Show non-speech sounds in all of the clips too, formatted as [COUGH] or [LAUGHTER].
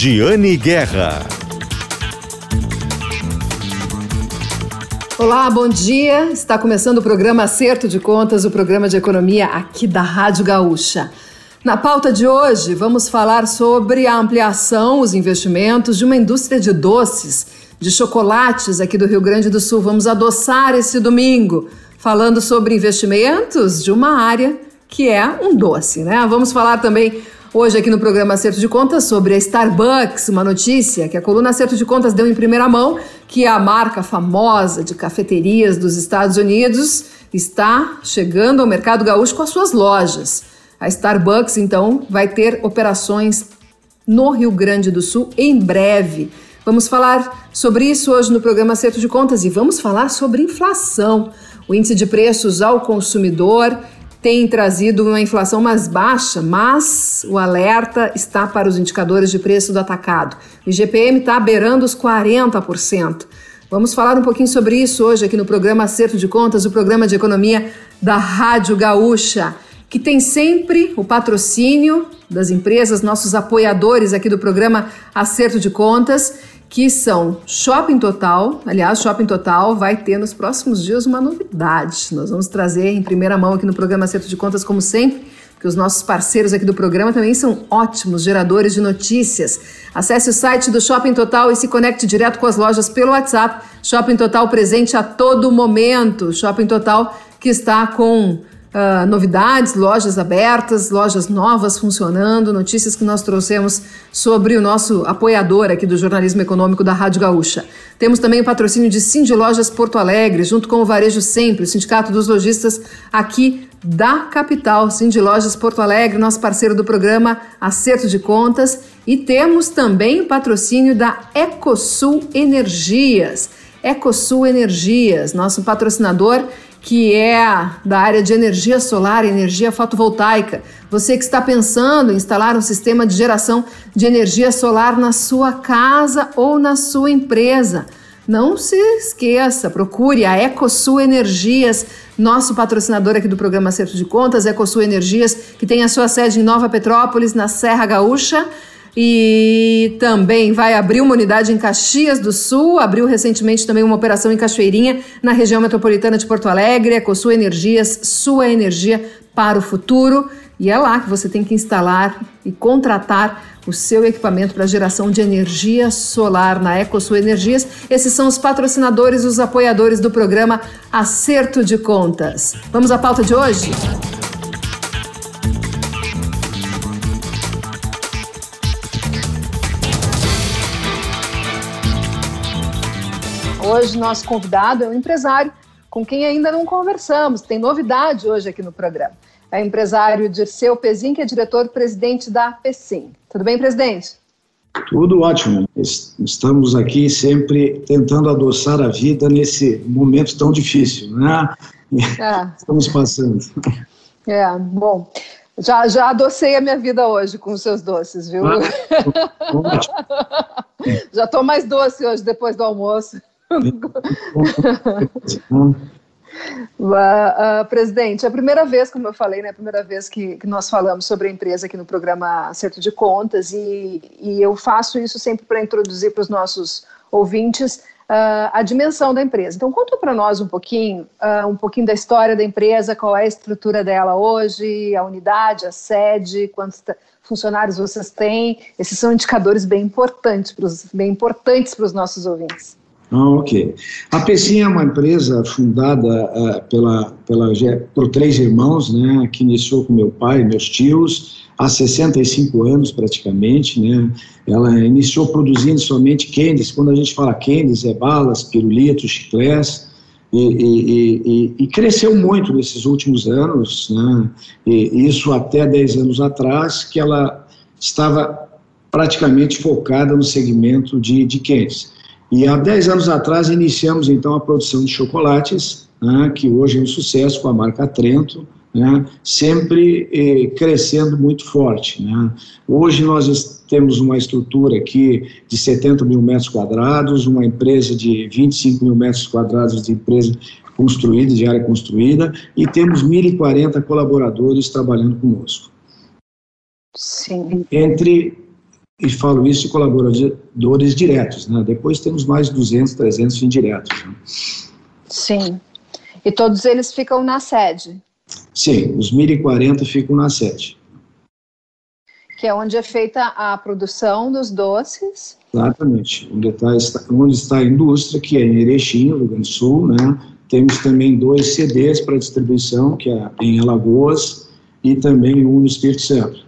Giane Guerra. Olá, bom dia. Está começando o programa Acerto de Contas, o programa de economia aqui da Rádio Gaúcha. Na pauta de hoje, vamos falar sobre a ampliação, os investimentos de uma indústria de doces, de chocolates aqui do Rio Grande do Sul. Vamos adoçar esse domingo, falando sobre investimentos de uma área que é um doce, né? Vamos falar também Hoje, aqui no programa Acerto de Contas, sobre a Starbucks, uma notícia que a coluna Acerto de Contas deu em primeira mão, que a marca famosa de cafeterias dos Estados Unidos está chegando ao mercado gaúcho com as suas lojas. A Starbucks, então, vai ter operações no Rio Grande do Sul em breve. Vamos falar sobre isso hoje no programa Acerto de Contas e vamos falar sobre inflação. O índice de preços ao consumidor tem trazido uma inflação mais baixa, mas o alerta está para os indicadores de preço do atacado. O IGPM está beirando os 40%. Vamos falar um pouquinho sobre isso hoje aqui no programa Acerto de Contas, o programa de economia da Rádio Gaúcha, que tem sempre o patrocínio das empresas, nossos apoiadores aqui do programa Acerto de Contas que são Shopping Total. Aliás, Shopping Total vai ter nos próximos dias uma novidade. Nós vamos trazer em primeira mão aqui no programa Acerto de Contas, como sempre, porque os nossos parceiros aqui do programa também são ótimos geradores de notícias. Acesse o site do Shopping Total e se conecte direto com as lojas pelo WhatsApp. Shopping Total presente a todo momento. Shopping Total que está com Uh, novidades, lojas abertas, lojas novas funcionando, notícias que nós trouxemos sobre o nosso apoiador aqui do jornalismo econômico da Rádio Gaúcha. Temos também o patrocínio de Cindy Lojas Porto Alegre, junto com o Varejo Sempre, o Sindicato dos Lojistas aqui da capital. Cindy Lojas Porto Alegre, nosso parceiro do programa Acerto de Contas. E temos também o patrocínio da Ecosul Energias. Ecosul Energias, nosso patrocinador que é da área de energia solar, energia fotovoltaica. Você que está pensando em instalar um sistema de geração de energia solar na sua casa ou na sua empresa. Não se esqueça, procure a Ecosul Energias, nosso patrocinador aqui do programa Acerto de Contas, Ecosul Energias, que tem a sua sede em Nova Petrópolis, na Serra Gaúcha. E também vai abrir uma unidade em Caxias do Sul, abriu recentemente também uma operação em Cachoeirinha, na região metropolitana de Porto Alegre, Ecosul Energias, sua energia para o futuro. E é lá que você tem que instalar e contratar o seu equipamento para geração de energia solar na Ecosul Energias. Esses são os patrocinadores, os apoiadores do programa Acerto de Contas. Vamos à pauta de hoje? Hoje, nosso convidado é um empresário com quem ainda não conversamos. Tem novidade hoje aqui no programa. É empresário Dirceu Pezin, que é diretor-presidente da PECIM. Tudo bem, presidente? Tudo ótimo. Estamos aqui sempre tentando adoçar a vida nesse momento tão difícil, né? É. [LAUGHS] Estamos passando. [LAUGHS] É, bom. Já, já adocei a minha vida hoje com os seus doces, viu? Ah, [LAUGHS] já estou mais doce hoje depois do almoço [LAUGHS] uh, uh, presidente, é a primeira vez, como eu falei, né, a primeira vez que, que, nós falamos sobre a empresa aqui no programa Acerto de Contas, e, e eu faço isso sempre para introduzir para os nossos ouvintes uh, a dimensão da empresa. Então, conta para nós um pouquinho, um pouquinho da história da empresa, qual é a estrutura dela hoje, a unidade, a sede, quantos funcionários vocês têm. Esses são indicadores bem importantes para os nossos ouvintes. Ah, ok. A Pecim é uma empresa fundada uh, pela, pela, por três irmãos, né, que iniciou com meu pai, meus tios, há 65 anos praticamente, né, ela iniciou produzindo somente candies, quando a gente fala candies é balas, pirulitos, chiclés, e, e, e, e, cresceu muito nesses últimos anos, né, isso até 10 anos atrás, que ela estava praticamente focada no segmento de, de candies. E há 10 anos atrás iniciamos então a produção de chocolates, né, que hoje é um sucesso com a marca Trento, né, sempre eh, crescendo muito forte. Né. Hoje nós temos uma estrutura aqui de 70 mil metros quadrados, uma empresa de 25 mil metros quadrados de empresa construída, de área construída, e temos 1.040 colaboradores trabalhando conosco. Sim. Entre e falo isso de colaboradores diretos, né? Depois temos mais 200, 300 indiretos. Né? Sim. E todos eles ficam na sede? Sim, os 1.040 ficam na sede. Que é onde é feita a produção dos doces? Exatamente, onde está, onde está a indústria, que é em Erechim, no Rio Grande do Sul, né? Temos também dois CDs para distribuição, que é em Alagoas e também um no Espírito Santo.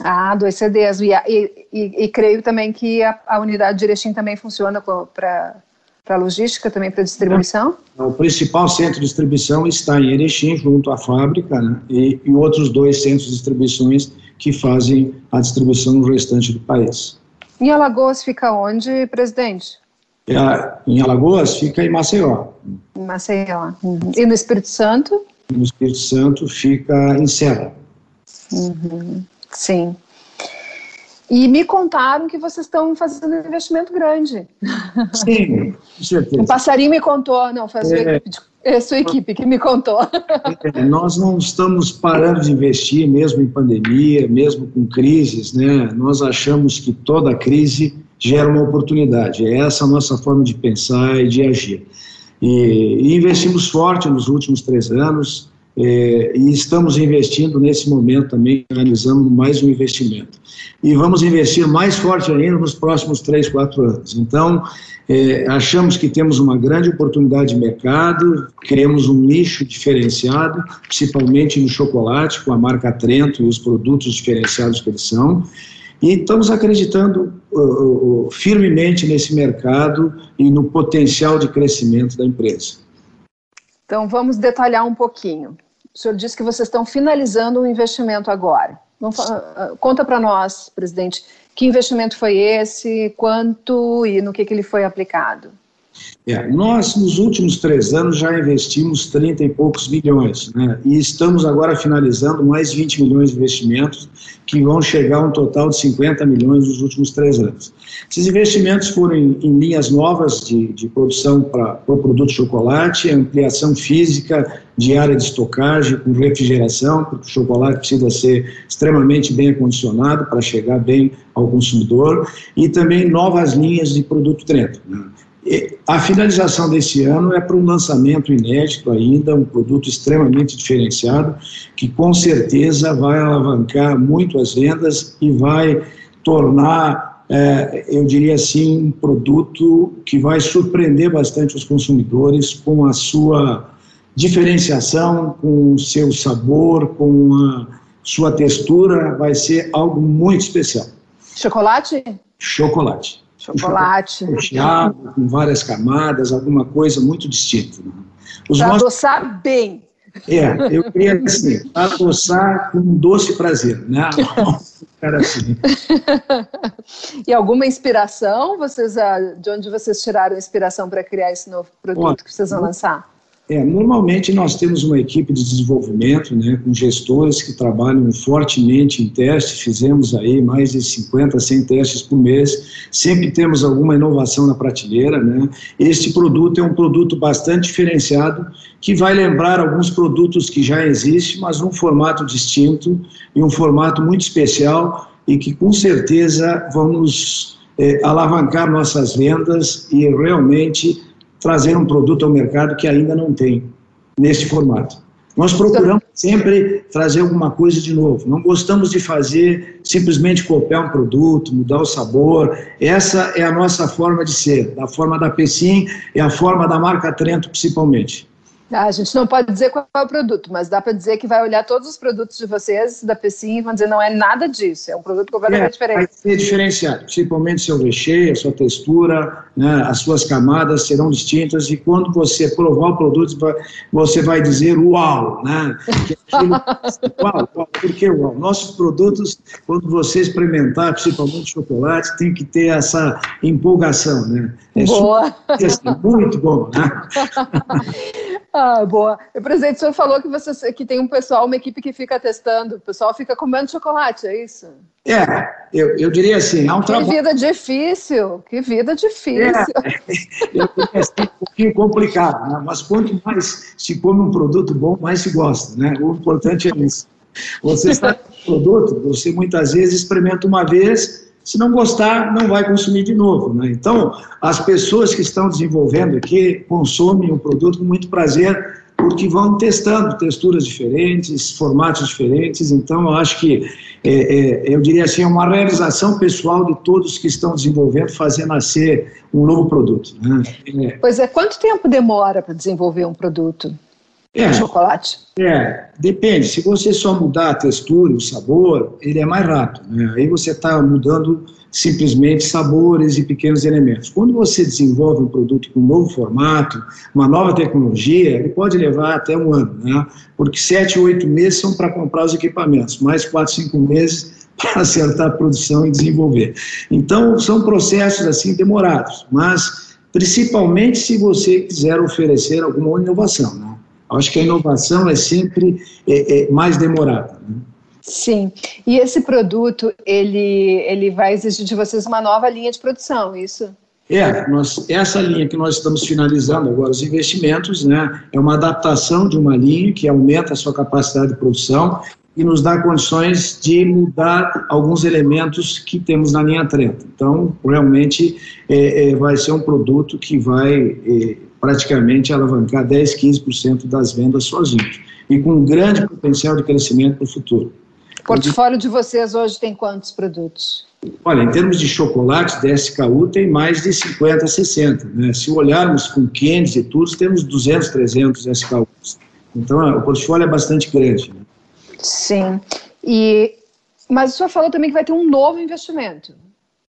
Ah, dois CDs. E, e, e, e creio também que a, a, unidade de Erechim também funciona para para logística, também para distribuição? O principal centro de distribuição está em Erechim, junto à fábrica, né, e, e outros dois centros de distribuições que fazem a distribuição no restante do país. E Alagoas fica onde, presidente? É, em Alagoas fica em Maceió. Em Maceió. Uhum. E no Espírito Santo? No Espírito Santo fica em Serra. Uhum. Sim. E me contaram que vocês estão fazendo um investimento grande. Sim, [LAUGHS] com certeza. Um passarinho me contou, não, foi a sua, é, equipe, é a sua equipe que me contou. É, nós não estamos parando de investir, mesmo em pandemia, mesmo com crises, né? Nós achamos que toda crise gera uma oportunidade. É essa a nossa forma de pensar e de agir. E, e investimos forte nos últimos três anos, é, e estamos investindo nesse momento também, analisando mais um investimento. E vamos investir mais forte ainda nos próximos três, quatro anos. Então, é, achamos que temos uma grande oportunidade de mercado, criamos um nicho diferenciado, principalmente no chocolate, com a marca Trento e os produtos diferenciados que eles são. E estamos acreditando uh, uh, firmemente nesse mercado e no potencial de crescimento da empresa. Então, vamos detalhar um pouquinho. O senhor disse que vocês estão finalizando um investimento agora. Ah, conta para nós, presidente, que investimento foi esse, quanto e no que, que ele foi aplicado? É, nós, nos últimos três anos, já investimos 30 e poucos milhões, né? e estamos agora finalizando mais 20 milhões de investimentos, que vão chegar a um total de 50 milhões nos últimos três anos. Esses investimentos foram em, em linhas novas de, de produção para o produto chocolate, ampliação física de área de estocagem com refrigeração, porque o chocolate precisa ser extremamente bem acondicionado para chegar bem ao consumidor, e também novas linhas de produto Trento. Né? A finalização desse ano é para um lançamento inédito ainda, um produto extremamente diferenciado, que com certeza vai alavancar muito as vendas e vai tornar, é, eu diria assim, um produto que vai surpreender bastante os consumidores com a sua diferenciação, com o seu sabor, com a sua textura, vai ser algo muito especial. Chocolate? Chocolate. Chocolate. Recheado, com várias camadas, alguma coisa muito distinta. Né? Para nossos... adoçar bem. É, eu queria assim, adoçar com um doce prazer, né? [LAUGHS] Cara assim. e alguma inspiração? Vocês, ah, de onde vocês tiraram inspiração para criar esse novo produto que vocês vão lançar? É, normalmente nós temos uma equipe de desenvolvimento, né, com gestores que trabalham fortemente em testes, fizemos aí mais de 50, 100 testes por mês, sempre temos alguma inovação na prateleira, né, este produto é um produto bastante diferenciado, que vai lembrar alguns produtos que já existem, mas num formato distinto e um formato muito especial e que com certeza vamos é, alavancar nossas vendas e realmente trazer um produto ao mercado que ainda não tem nesse formato. Nós procuramos sempre trazer alguma coisa de novo. Não gostamos de fazer simplesmente copiar um produto, mudar o sabor. Essa é a nossa forma de ser, a forma da Pecim e a forma da marca Trento principalmente. Ah, a gente não pode dizer qual é o produto, mas dá para dizer que vai olhar todos os produtos de vocês, da Pecim, e vão dizer não é nada disso, é um produto completamente é, diferente. Vai ser diferenciado, principalmente seu recheio, a sua textura, né, as suas camadas serão distintas e quando você provar o produto, você vai dizer uau, né? [LAUGHS] uau, uau? Nossos produtos, quando você experimentar, principalmente chocolate, tem que ter essa empolgação, né? É Boa! Super, muito bom, né? [LAUGHS] Ah, boa. Presidente, o senhor falou que, você, que tem um pessoal, uma equipe que fica testando, o pessoal fica comendo chocolate, é isso? É, eu, eu diria assim, há um que trabalho... Que vida difícil, que vida difícil. É, eu diria assim, um pouquinho complicado, né? mas quanto mais se come um produto bom, mais se gosta, né? O importante é isso. Você está com um produto, você muitas vezes experimenta uma vez, Se não gostar, não vai consumir de novo. Né? Então, as pessoas que estão desenvolvendo aqui consomem o produto com muito prazer, porque vão testando texturas diferentes, formatos diferentes. Então, eu acho que, é, é, eu diria assim, é uma realização pessoal de todos que estão desenvolvendo, fazer nascer um novo produto. Né? É. Pois é, quanto tempo demora para desenvolver um produto? É, chocolate? É, depende. Se você só mudar a textura, o sabor, ele é mais rápido. Né? Aí você está mudando simplesmente sabores e pequenos elementos. Quando você desenvolve um produto com um novo formato, uma nova tecnologia, ele pode levar até um ano, né? porque sete, oito meses são para comprar os equipamentos, mais quatro, cinco meses [LAUGHS] para acertar a produção e desenvolver. Então, são processos assim demorados, mas principalmente se você quiser oferecer alguma inovação. Né? Acho que a inovação é sempre é, é mais demorada. Né? Sim, e esse produto, ele, ele vai exigir de vocês uma nova linha de produção, isso? É, nós, essa linha que nós estamos finalizando agora, os investimentos, né, é uma adaptação de uma linha que aumenta a sua capacidade de produção e nos dá condições de mudar alguns elementos que temos na linha 30. Então, realmente, é, é, vai ser um produto que vai é, praticamente alavancar 10, 15% das vendas sozinhos e com um grande potencial de crescimento para o futuro. O portfólio de vocês hoje tem quantos produtos? Olha, em termos de chocolates, da SKU tem mais de 50, 60. Né? Se olharmos com candies e tudo, temos 200, 300 SKUs. Então, o portfólio é bastante grande. Né? Sim. E, mas o senhor falou também que vai ter um novo investimento.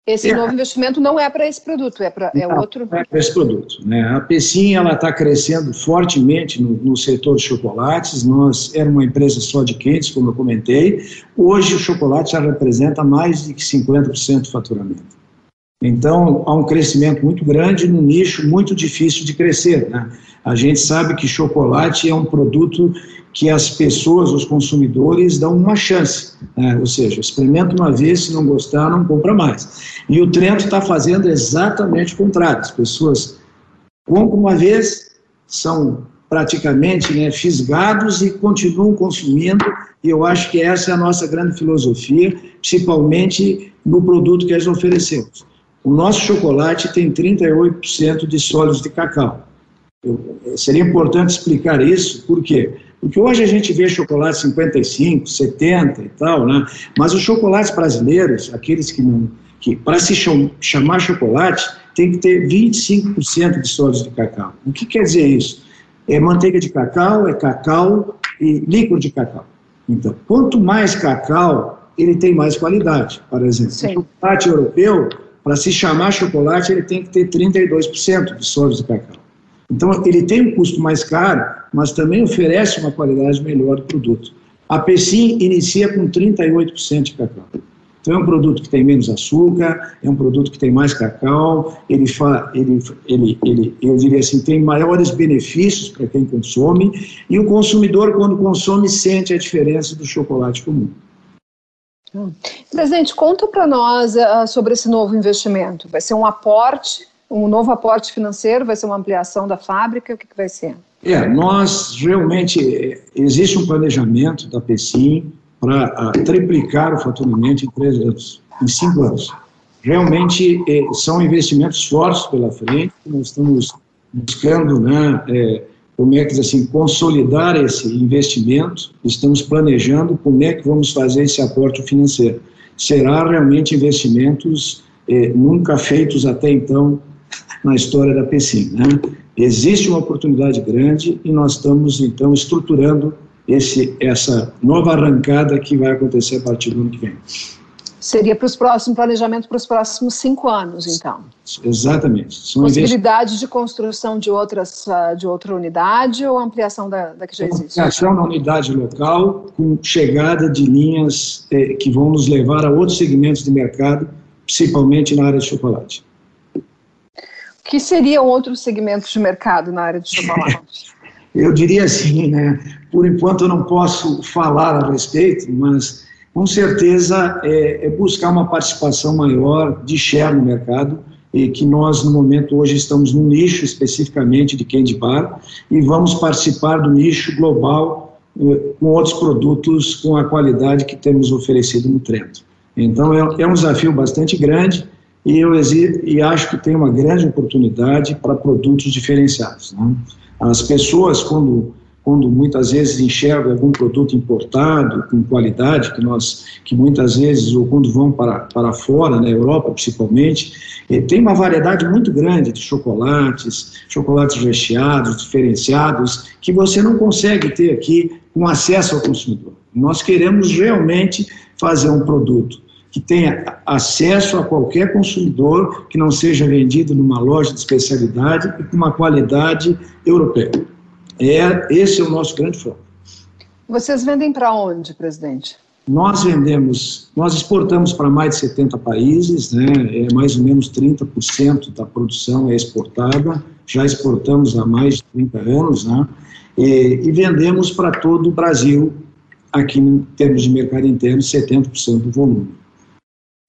Esse é. novo investimento não é para esse produto, é para é outro. É para esse produto. Né? A Pecim ela está crescendo fortemente no, no, setor de chocolates. Nós era uma empresa só de quentes, como eu comentei. Hoje o chocolate já representa mais de 50% do faturamento. Então há um crescimento muito grande num nicho muito difícil de crescer. Né? A gente sabe que chocolate é um produto que as pessoas, os consumidores, dão uma chance. Né? Ou seja, experimenta uma vez, se não gostar, não compra mais. E o Trento está fazendo exatamente o contrário. As pessoas compram uma vez, são praticamente né, fisgados e continuam consumindo. E eu acho que essa é a nossa grande filosofia, principalmente no produto que nós oferecemos. O nosso chocolate tem 38% de sólidos de cacau. Eu, seria importante explicar isso, por quê? Porque hoje a gente vê chocolate 55, 70 e tal, né? Mas os chocolates brasileiros, aqueles que não. que para se chamar chocolate, tem que ter 25% de sólidos de cacau. O que quer dizer isso? É manteiga de cacau, é cacau e líquido de cacau. Então, quanto mais cacau, ele tem mais qualidade. Por exemplo, Sim. o chocolate europeu, para se chamar chocolate, ele tem que ter 32% de sólidos de cacau. Então, ele tem um custo mais caro, mas também oferece uma qualidade melhor do produto. A Pecim inicia com 38% de cacau. Então, é um produto que tem menos açúcar, é um produto que tem mais cacau, ele, fa, ele, ele, ele eu diria assim, tem maiores benefícios para quem consome, e o consumidor, quando consome, sente a diferença do chocolate comum. Presidente, conta para nós uh, sobre esse novo investimento. Vai ser um aporte um novo aporte financeiro? Vai ser uma ampliação da fábrica? O que, que vai ser? É, nós realmente, existe um planejamento da PECIM para ah, triplicar o faturamento em três anos, em cinco anos. Realmente é, são investimentos fortes pela frente, nós estamos buscando, né, é, como é que assim, consolidar esse investimento, estamos planejando como é que vamos fazer esse aporte financeiro. Será realmente investimentos é, nunca feitos até então na história da PECIM. Né? Existe uma oportunidade grande e nós estamos, então, estruturando esse, essa nova arrancada que vai acontecer a partir do ano que vem. Seria para os próximos planejamento para os próximos cinco anos, então. Exatamente. São Possibilidade de construção de outras ah, de outra unidade ou ampliação da, da que já existe? Ampliação na unidade local com chegada de linhas eh, que vão nos levar a outros segmentos de mercado, principalmente na área de chocolate que seriam outros segmentos de mercado na área de chocolate? [LAUGHS] Eu diria assim, né? Por enquanto eu não posso falar a respeito, mas com certeza é, é buscar uma participação maior de share no mercado e que nós no momento hoje estamos no nicho especificamente de candy bar e vamos participar do nicho global eh, com outros produtos com a qualidade que temos oferecido no Trento. Então é, é um desafio bastante grande e eu e acho que tem uma grande oportunidade para produtos diferenciados. Né? As pessoas, quando quando muitas vezes enxergam algum produto importado com qualidade que nós que muitas vezes ou quando vão para para fora na Europa principalmente eh, tem uma variedade muito grande de chocolates chocolates recheados diferenciados que você não consegue ter aqui com acesso ao consumidor nós queremos realmente fazer um produto que tenha acesso a qualquer consumidor que não seja vendido numa loja de especialidade e com uma qualidade europeia é, esse é o nosso grande foco. Vocês vendem para onde, presidente? Nós vendemos, nós exportamos para mais de 70 países, né, é mais ou menos 30% da produção é exportada, já exportamos há mais de 30 anos, né, e, e vendemos para todo o Brasil, aqui em termos de mercado interno, 70% do volume.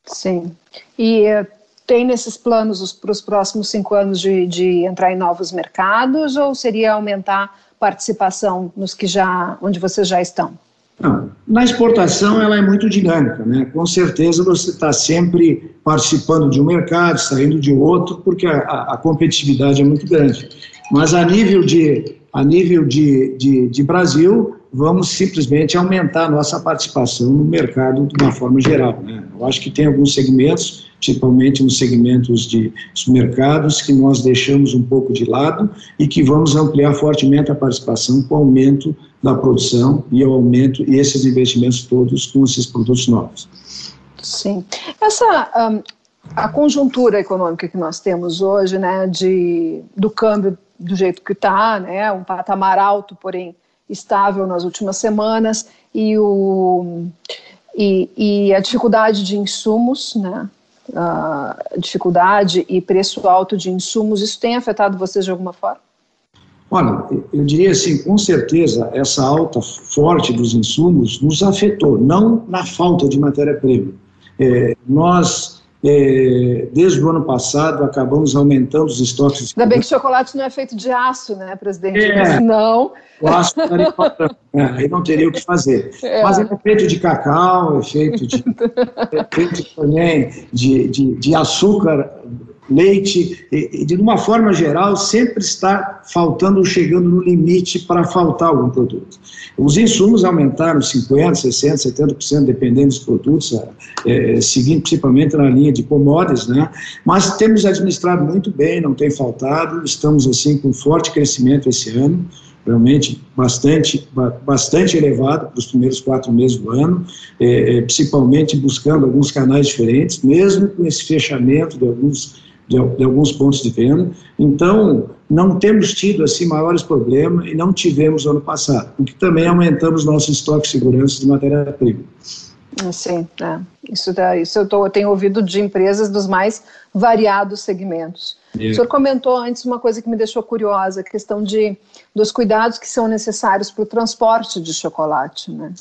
Sim, e eh, tem nesses planos para os próximos cinco anos de, de entrar em novos mercados ou seria aumentar participação nos que já, onde vocês já estão? Não, na exportação ela é muito dinâmica, né? Com certeza você está sempre participando de um mercado, saindo de outro, porque a, a, competitividade é muito grande. Mas a nível de a nível de, de, de Brasil, vamos simplesmente aumentar a nossa participação no mercado de uma forma geral. Né? Eu acho que tem alguns segmentos principalmente nos segmentos de mercados que nós deixamos um pouco de lado e que vamos ampliar fortemente a participação com o aumento da produção e o aumento e esses investimentos todos com esses produtos novos. Sim. Essa um, a conjuntura econômica que nós temos hoje, né, de do câmbio do jeito que está, né, um patamar alto, porém estável nas últimas semanas e o e, e a dificuldade de insumos, né, uh, dificuldade e preço alto de insumos, isso tem afetado vocês de alguma forma? Olha, eu diria assim, com certeza, essa alta forte dos insumos nos afetou, não na falta de matéria-prima. É, nós desde o ano passado, acabamos aumentando os estoques. Ainda bem que chocolate não é feito de aço, né, presidente? É, Senão... O aço estaria é, aí não teria o que fazer. É. Mas é feito de cacau, é feito de, é feito também de, de, de açúcar leite, de uma forma geral, sempre está faltando, chegando no limite para faltar algum produto. Os insumos aumentaram 50%, 60%, 70%, dependendo dos produtos, é, seguindo principalmente na linha de commodities, né? mas temos administrado muito bem, não tem faltado, estamos assim com forte crescimento esse ano, realmente bastante, bastante elevado para os primeiros quatro meses do ano, é, principalmente buscando alguns canais diferentes, mesmo com esse fechamento de alguns de, de, alguns pontos de venda. Então, não temos tido assim maiores problemas e não tivemos ano passado, porque também aumentamos nosso estoque de segurança de matéria-prima. Sim, é. isso, isso eu, tô, eu tenho ouvido de empresas dos mais variados segmentos. É. O senhor comentou antes uma coisa que me deixou curiosa, a questão de, dos cuidados que são necessários para o transporte de chocolate. Né?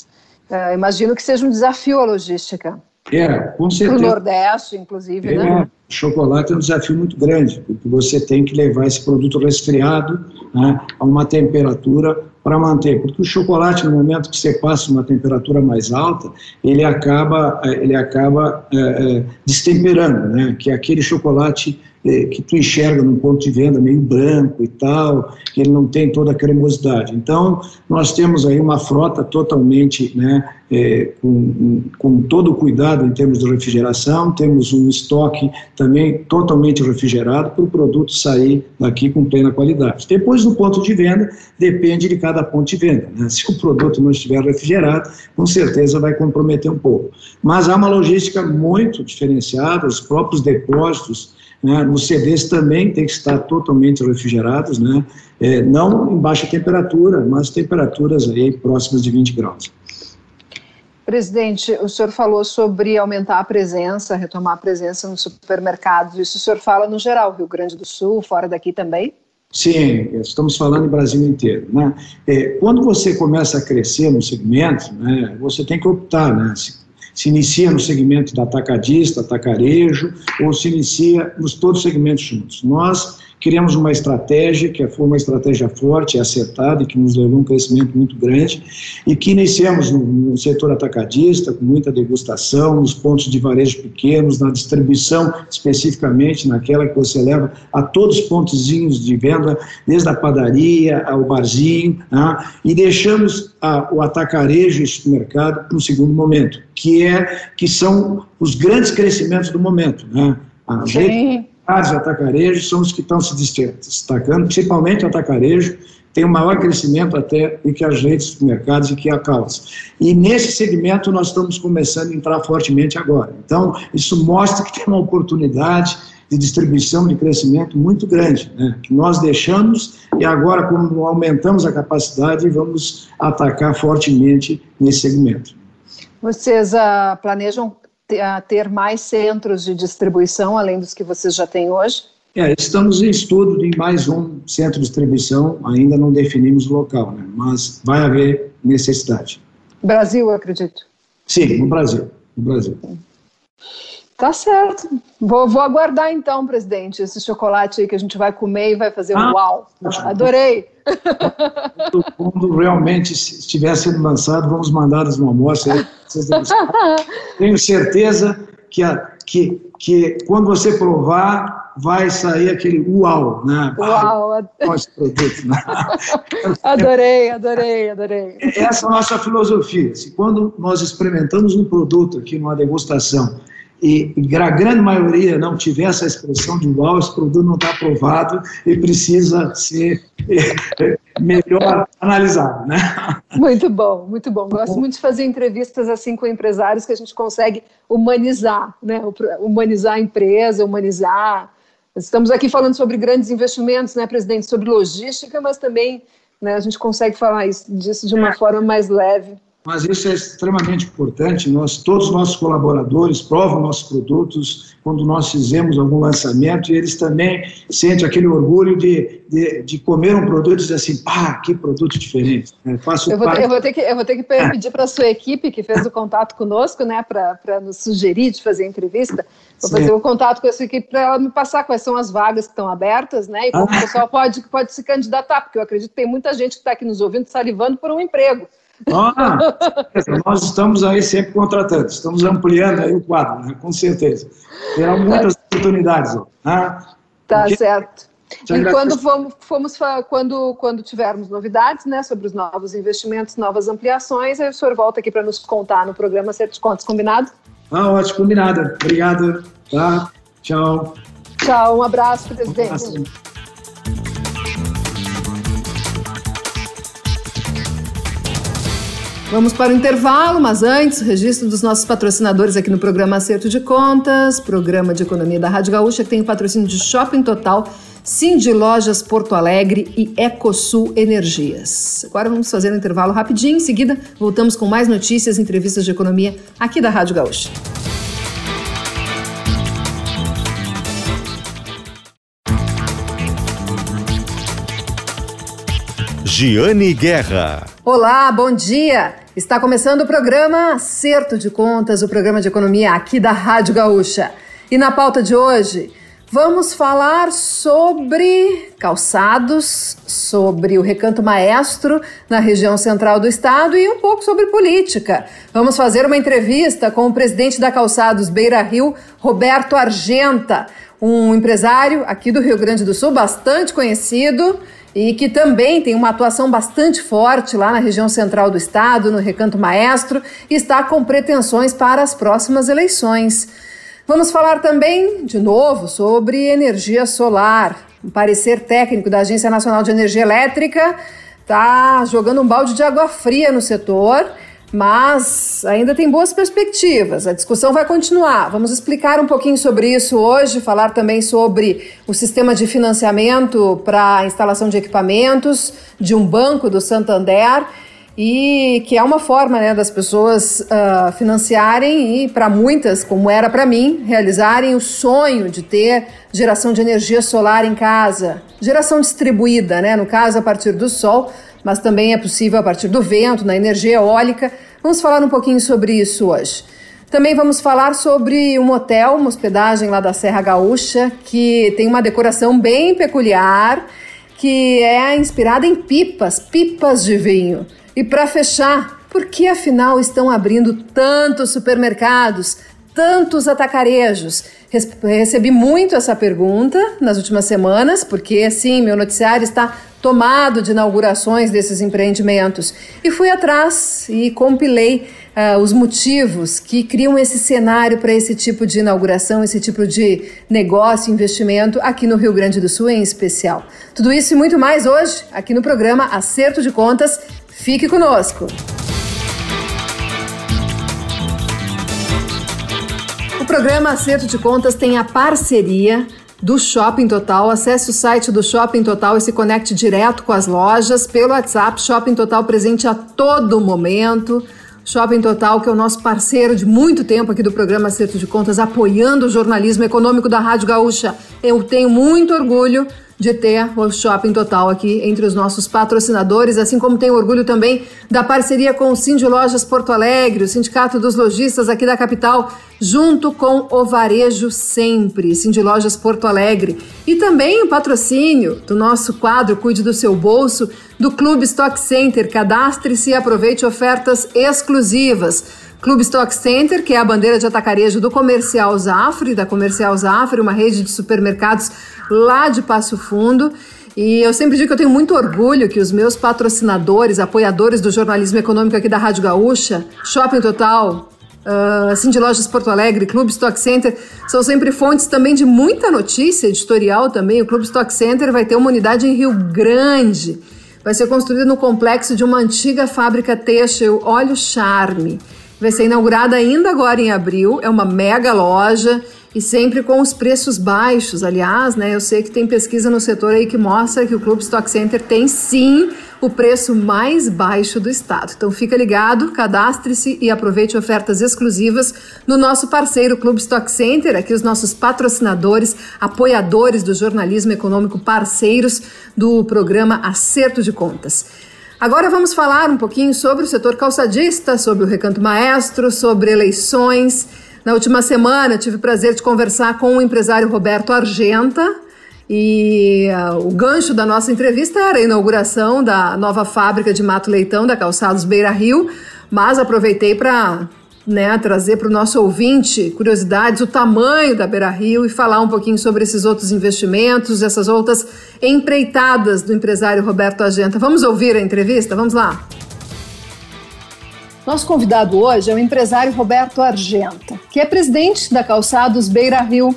É, imagino que seja um desafio a logística. É, com certeza. Para o Nordeste, inclusive, é, né? Chocolate é um desafio muito grande, porque você tem que levar esse produto resfriado né, a uma temperatura para manter, porque o chocolate, no momento que você passa uma temperatura mais alta, ele acaba, eh, ele acaba é, é, destemperando, né, que é aquele chocolate que tu enxerga num ponto de venda meio branco e tal, que ele não tem toda a cremosidade. Então, nós temos aí uma frota totalmente, né, é, com, com todo o cuidado em termos de refrigeração, temos um estoque também totalmente refrigerado para o produto sair daqui com plena qualidade. Depois, no ponto de venda, depende de cada ponto de venda. Né? Se o produto não estiver refrigerado, com certeza vai comprometer um pouco. Mas há uma logística muito diferenciada, os próprios depósitos né, nos CDs também tem que estar totalmente refrigerados, né, é, não em baixa temperatura, mas temperaturas aí próximas de 20 graus. Presidente, o senhor falou sobre aumentar a presença, retomar a presença nos supermercados. Isso o senhor fala no geral, Rio Grande do Sul, fora daqui também? Sim, estamos falando em Brasil inteiro. Né? É, quando você começa a crescer no segmento, né, você tem que optar, né? Se, se inicia no segmento da atacadista, atacarejo, ou se inicia nos todos os segmentos juntos. Nós criamos uma estratégia que foi uma estratégia forte, acertada e que nos levou a um crescimento muito grande e que iniciamos no, no setor atacadista, com muita degustação, nos pontos de varejo pequenos, na distribuição especificamente, naquela que você leva a todos os pontozinhos de venda, desde a padaria ao barzinho, né? e deixamos a, o atacarejo e supermercado para um segundo momento, que é que são os grandes crescimentos do momento, né? A Sim. Redes, atacarejo são os que estão se destacando, principalmente o atacarejo, tem o um maior crescimento até do que as redes de supermercados e que a Calças. E nesse segmento nós estamos começando a entrar fortemente agora. Então, isso mostra que tem uma oportunidade de distribuição de crescimento muito grande, né, que nós deixamos e agora, como aumentamos a capacidade, vamos atacar fortemente nesse segmento. Vocês uh, planejam ter mais centros de distribuição, além dos que vocês já têm hoje? É, estamos em estudo de mais um centro de distribuição, ainda não definimos o local, né, mas vai haver necessidade. Brasil, eu acredito. Sim, no Brasil. No Brasil. Tá certo. Vou, vou, aguardar então, presidente, esse chocolate aí que a gente vai comer e vai fazer ah, um uau. Adorei. Quando realmente estiver sendo lançado, vamos mandar uma amostra. [LAUGHS] Tenho certeza que, a, que, que quando você provar, vai sair aquele uau, né? Uau! Ah, produto, né? [LAUGHS] adorei, adorei, adorei. Essa é a nossa filosofia. Se quando nós experimentamos um produto aqui numa degustação e a grande maioria não tiver essa expressão de uau, esse produto não está aprovado e precisa ser eh, melhor analisado, né? Muito bom, muito bom. Gosto muito de fazer entrevistas assim com empresários que a gente consegue humanizar, né? Humanizar a empresa, humanizar. Estamos aqui falando sobre grandes investimentos, né, presidente, sobre logística, mas também né, a gente consegue falar isso, disso de uma é. forma mais leve mas isso é extremamente importante. Nós, todos os nossos colaboradores provam nossos produtos quando nós fizemos algum lançamento e eles também sentem aquele orgulho de, de, de comer um produto e dizer assim, pá, que produto diferente. É, faço eu, vou, parte... eu, vou ter que, eu vou ter que pedir para a sua equipe que fez o contato conosco, né, para nos sugerir de fazer a entrevista, vou Sim. fazer o um contato com a sua equipe para ela me passar quais são as vagas que estão abertas, né, e como ah. o pessoal pode, pode se candidatar, porque eu acredito que tem muita gente que está aqui nos ouvindo salivando por um emprego. Ah, nós estamos aí sempre contratando, estamos ampliando aí o quadro, né, com certeza. Terá muitas oportunidades. Né? Tá Porque... certo. E quando fomos, fomos, quando, quando tivermos novidades né, sobre os novos investimentos, novas ampliações, aí o senhor volta aqui para nos contar no programa Certos Contos, combinado? Ah, ótimo, combinado. Obrigado. Tá? Tchau. Tchau, um abraço, presidente. Um abraço. Vamos para o intervalo, mas antes, registro dos nossos patrocinadores aqui no programa Acerto de Contas, programa de economia da Rádio Gaúcha, que tem o patrocínio de Shopping Total, Cindy Lojas Porto Alegre e Ecosul Energias. Agora vamos fazer um intervalo rapidinho, em seguida voltamos com mais notícias e entrevistas de economia aqui da Rádio Gaúcha. Giane Guerra. Olá, bom dia. Está começando o programa Acerto de Contas, o programa de economia aqui da Rádio Gaúcha. E na pauta de hoje, vamos falar sobre calçados, sobre o recanto maestro na região central do estado e um pouco sobre política. Vamos fazer uma entrevista com o presidente da Calçados Beira Rio, Roberto Argenta, um empresário aqui do Rio Grande do Sul, bastante conhecido e que também tem uma atuação bastante forte lá na região central do estado, no Recanto Maestro, e está com pretensões para as próximas eleições. Vamos falar também, de novo, sobre energia solar. Um parecer técnico da Agência Nacional de Energia Elétrica está jogando um balde de água fria no setor mas ainda tem boas perspectivas. A discussão vai continuar. Vamos explicar um pouquinho sobre isso hoje, falar também sobre o sistema de financiamento para a instalação de equipamentos de um banco do Santander e que é uma forma né, das pessoas uh, financiarem e, para muitas, como era para mim, realizarem o sonho de ter geração de energia solar em casa, geração distribuída, né, no caso a partir do sol, mas também é possível a partir do vento, na energia eólica. Vamos falar um pouquinho sobre isso hoje. Também vamos falar sobre um hotel, uma hospedagem lá da Serra Gaúcha, que tem uma decoração bem peculiar, que é inspirada em pipas, pipas de vinho. E para fechar, por que afinal estão abrindo tantos supermercados, tantos atacarejos? Recebi muito essa pergunta nas últimas semanas, porque assim, meu noticiário está tomado de inaugurações desses empreendimentos. E fui atrás e compilei uh, os motivos que criam esse cenário para esse tipo de inauguração, esse tipo de negócio, investimento aqui no Rio Grande do Sul em especial. Tudo isso e muito mais hoje aqui no programa Acerto de Contas. Fique conosco! O programa Acerto de Contas tem a parceria do Shopping Total. Acesse o site do Shopping Total e se conecte direto com as lojas pelo WhatsApp. Shopping Total presente a todo momento. Shopping Total, que é o nosso parceiro de muito tempo aqui do programa Acerto de Contas, apoiando o jornalismo econômico da Rádio Gaúcha. Eu tenho muito orgulho de ter o Shopping Total aqui entre os nossos patrocinadores, assim como tenho orgulho também da parceria com o Cindy Lojas Porto Alegre, o Sindicato dos Lojistas aqui da capital, junto com o Varejo Sempre, Cindy Lojas Porto Alegre, e também o patrocínio do nosso quadro Cuide do Seu Bolso, do Clube Stock Center. Cadastre-se e aproveite ofertas exclusivas. Clube Stock Center, que é a bandeira de atacarejo do Comercial Zafre, da Comercial Zafre, uma rede de supermercados lá de Passo Fundo. E eu sempre digo que eu tenho muito orgulho que os meus patrocinadores, apoiadores do jornalismo econômico aqui da Rádio Gaúcha, Shopping Total, uh, Cindy Lojas Porto Alegre, Clube Stock Center, são sempre fontes também de muita notícia editorial também. O Clube Stock Center vai ter uma unidade em Rio Grande. Vai ser construído no complexo de uma antiga fábrica têxtil, Olha o Charme. Vai ser inaugurada ainda agora em abril. É uma mega loja e sempre com os preços baixos. Aliás, né, eu sei que tem pesquisa no setor aí que mostra que o Clube Stock Center tem sim o preço mais baixo do estado. Então fica ligado, cadastre-se e aproveite ofertas exclusivas no nosso parceiro Clube Stock Center, aqui os nossos patrocinadores, apoiadores do jornalismo econômico, parceiros do programa Acerto de Contas. Agora vamos falar um pouquinho sobre o setor calçadista, sobre o recanto maestro, sobre eleições. Na última semana tive o prazer de conversar com o empresário Roberto Argenta e uh, o gancho da nossa entrevista era a inauguração da nova fábrica de mato leitão da Calçados Beira Rio, mas aproveitei para né, trazer para o nosso ouvinte curiosidades, o tamanho da Beira Rio e falar um pouquinho sobre esses outros investimentos, essas outras empreitadas do empresário Roberto Argenta. Vamos ouvir a entrevista? Vamos lá. Nosso convidado hoje é o empresário Roberto Argenta, que é presidente da Calçados Beira Rio,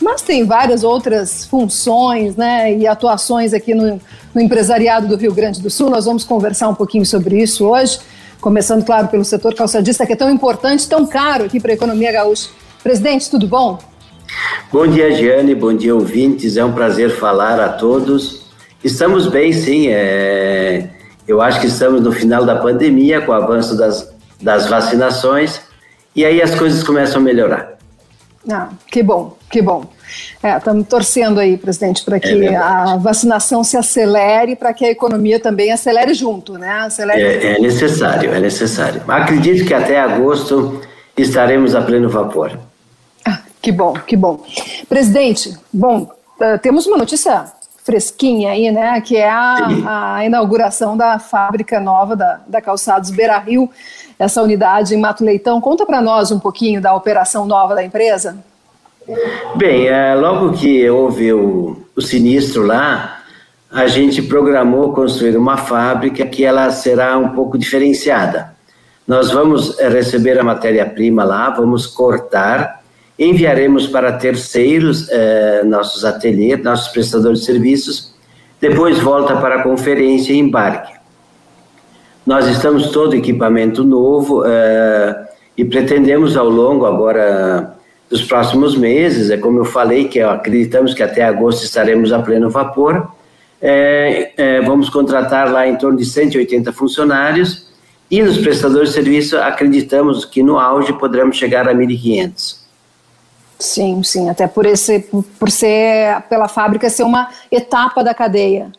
mas tem várias outras funções né, e atuações aqui no, no empresariado do Rio Grande do Sul. Nós vamos conversar um pouquinho sobre isso hoje, começando, claro, pelo setor calçadista, que é tão importante, tão caro aqui para a economia gaúcha. Presidente, tudo bom? Bom dia, Giane, bom dia, ouvintes. É um prazer falar a todos. Estamos bem, sim. É eu acho que estamos no final da pandemia, com o avanço das, das vacinações, e aí as coisas começam a melhorar. Ah, que bom, que bom. Estamos é, torcendo aí, presidente, para que é a vacinação se acelere, para que a economia também acelere junto, né? Acelere é, é, necessário, é necessário. Acredito que até agosto estaremos a pleno vapor. Ah, que bom, que bom. Presidente, bom, uh, temos uma notícia fresquinha aí, né? Que é a, a inauguração da fábrica nova da, da Calçados Beira Rio, essa unidade em Mato Leitão. Conta para nós um pouquinho da operação nova da empresa. Bem, é, logo que houve o, o sinistro lá, a gente programou construir uma fábrica que ela será um pouco diferenciada. Nós vamos é, receber a matéria-prima lá, vamos cortar enviaremos para terceiros eh, nossos ateliês, nossos prestadores de serviços, depois volta para a conferência e embarque. Nós estamos todo equipamento novo eh, e pretendemos ao longo agora dos próximos meses, é como eu falei, que acreditamos que até agosto estaremos a pleno vapor, é, vamos contratar lá em torno de 180 funcionários e nos prestadores de serviço acreditamos que no auge poderemos chegar a 1.500. Sim, sim, até por esse, por ser pela fábrica ser uma etapa da cadeia.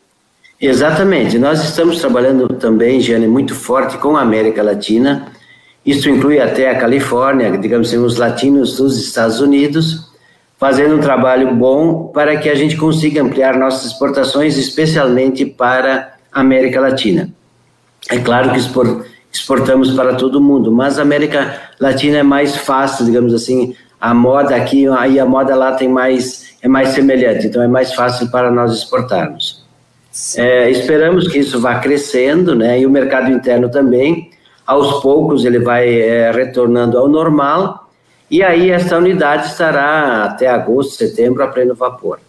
Exatamente. Nós estamos trabalhando também, Jane, muito forte com a América Latina Isso inclui até a Califórnia, digamos assim, os latinos dos Estados Unidos, fazendo um trabalho bom para que a gente consiga ampliar nossas exportações, especialmente para a América Latina. É claro que exportamos para todo mundo, mas a América Latina é mais fácil, digamos assim, a moda aqui e a moda lá tem mais é mais semelhante, então é mais fácil para nós exportarmos. É, esperamos que isso vá crescendo, né? E o mercado interno também, aos poucos ele vai é, retornando ao normal e aí essa unidade estará até agosto, setembro a pleno vapor.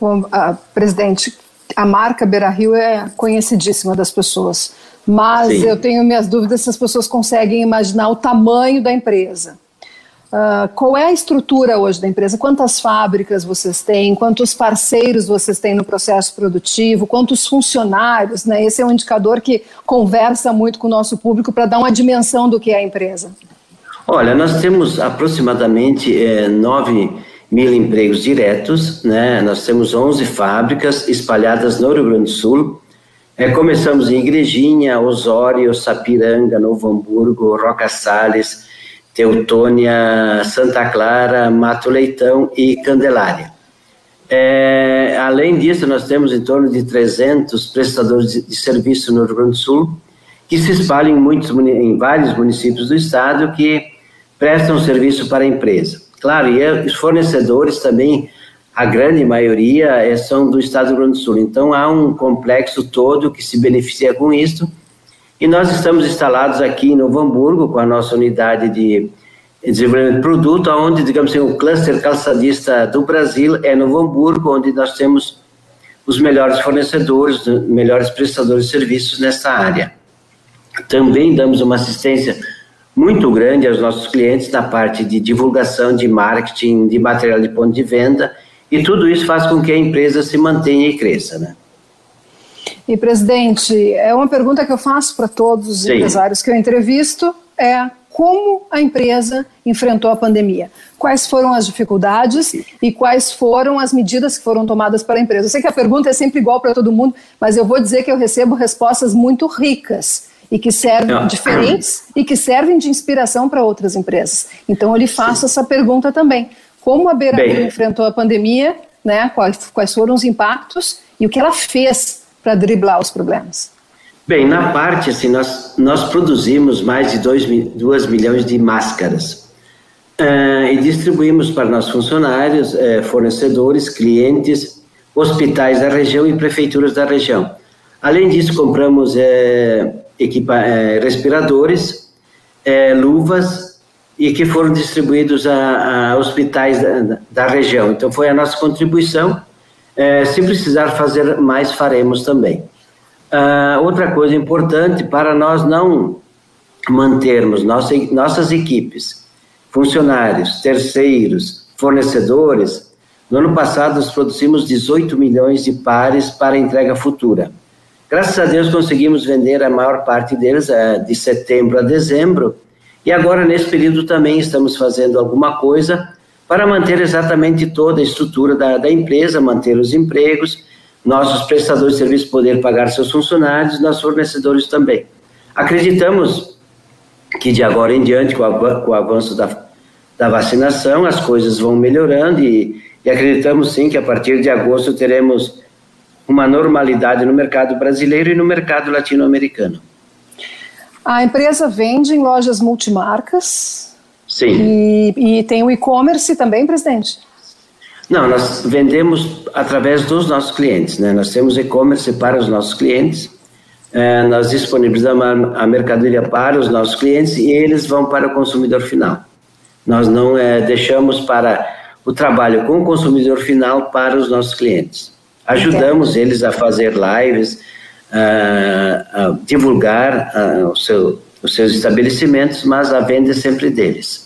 Bom, uh, presidente, a marca Beira Rio é conhecidíssima das pessoas, mas Sim. eu tenho minhas dúvidas se as pessoas conseguem imaginar o tamanho da empresa. Uh, qual é a estrutura hoje da empresa? Quantas fábricas vocês têm? Quantos parceiros vocês têm no processo produtivo? Quantos funcionários? Né? Esse é um indicador que conversa muito com o nosso público para dar uma dimensão do que é a empresa. Olha, nós temos aproximadamente é, 9 mil empregos diretos, né? nós temos 11 fábricas espalhadas no Rio Grande do Sul. É, começamos em Igrejinha, Osório, Sapiranga, Novo Hamburgo, Roca Salles, Teutônia, Santa Clara, Mato Leitão e Candelária. É, além disso, nós temos em torno de 300 prestadores de, de serviço no Rio Grande do Sul, que se espalham em, muitos, em vários municípios do estado que prestam serviço para a empresa. Claro, e os fornecedores também, a grande maioria é, são do estado do Rio Grande do Sul. Então, há um complexo todo que se beneficia com isso e nós estamos instalados aqui em Novo Hamburgo com a nossa unidade de desenvolvimento de produto, onde, digamos assim, o cluster calçadista do Brasil é Novo Hamburgo, onde nós temos os melhores fornecedores, melhores prestadores de serviços nessa área. Também damos uma assistência muito grande aos nossos clientes na parte de divulgação, de marketing, de material de ponto de venda, e tudo isso faz com que a empresa se mantenha e cresça, né? E, presidente, é uma pergunta que eu faço para todos os Sim. empresários que eu entrevisto, é como a empresa enfrentou a pandemia. Quais foram as dificuldades e quais foram as medidas que foram tomadas para a empresa. Eu sei que a pergunta é sempre igual para todo mundo, mas eu vou dizer que eu recebo respostas muito ricas e que servem ah. diferentes e que servem de inspiração para outras empresas. Então eu lhe faço Sim. essa pergunta também. Como a Beira enfrentou a pandemia, né? Quais, quais foram os impactos e o que ela fez para driblar os problemas? Bem, na parte, assim, nós, nós produzimos mais de 2 milhões de máscaras uh, e distribuímos para nossos funcionários, uh, fornecedores, clientes, hospitais da região e prefeituras da região. Além disso, compramos uh, equipa respiradores, luvas e que foram distribuídos a, a hospitais da, da região. Então, foi a nossa contribuição é, se precisar fazer mais, faremos também. Uh, outra coisa importante para nós não mantermos nossa, nossas equipes, funcionários, terceiros, fornecedores. No ano passado, nós produzimos 18 milhões de pares para entrega futura. Graças a Deus, conseguimos vender a maior parte deles uh, de setembro a dezembro. E agora, nesse período, também estamos fazendo alguma coisa para manter exatamente toda a estrutura da, da empresa, manter os empregos, nossos prestadores de serviço poder pagar seus funcionários, nossos fornecedores também. Acreditamos que de agora em diante, com, com o avanço da, da vacinação, as coisas vão melhorando e, e acreditamos sim que a partir de agosto teremos uma normalidade no mercado brasileiro e no mercado latino-americano. A empresa vende em lojas multimarcas, Sim. E, e tem o e-commerce também, presidente? Não, nós vendemos através dos nossos clientes, né? Nós temos e-commerce para os nossos clientes, é, nós disponibilizamos a mercadoria para os nossos clientes e eles vão para o consumidor final. Nós não é, deixamos para o trabalho com o consumidor final para os nossos clientes. Ajudamos okay. eles a fazer lives, a, a divulgar a, o seu, os seus estabelecimentos, mas a venda é sempre deles.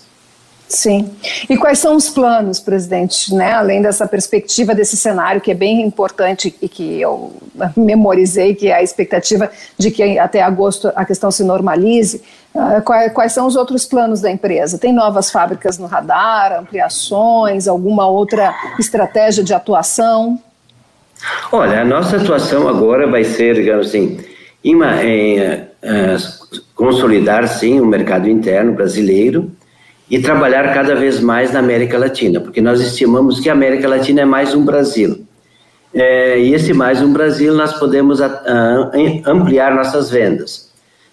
Sim. E quais são os planos, presidente, né? além dessa perspectiva desse cenário que é bem importante e que eu memorizei, que é a expectativa de que até agosto a questão se normalize, uh, quais, são os outros planos da empresa? Tem novas fábricas no radar, ampliações, alguma outra estratégia de atuação? Olha, a nossa atuação agora vai ser, digamos assim, em, em é, consolidar, sim, o mercado interno brasileiro e trabalhar cada vez mais na América Latina, porque nós estimamos que a América Latina é mais um Brasil. É, e esse mais um Brasil nós podemos a, a, ampliar nossas vendas.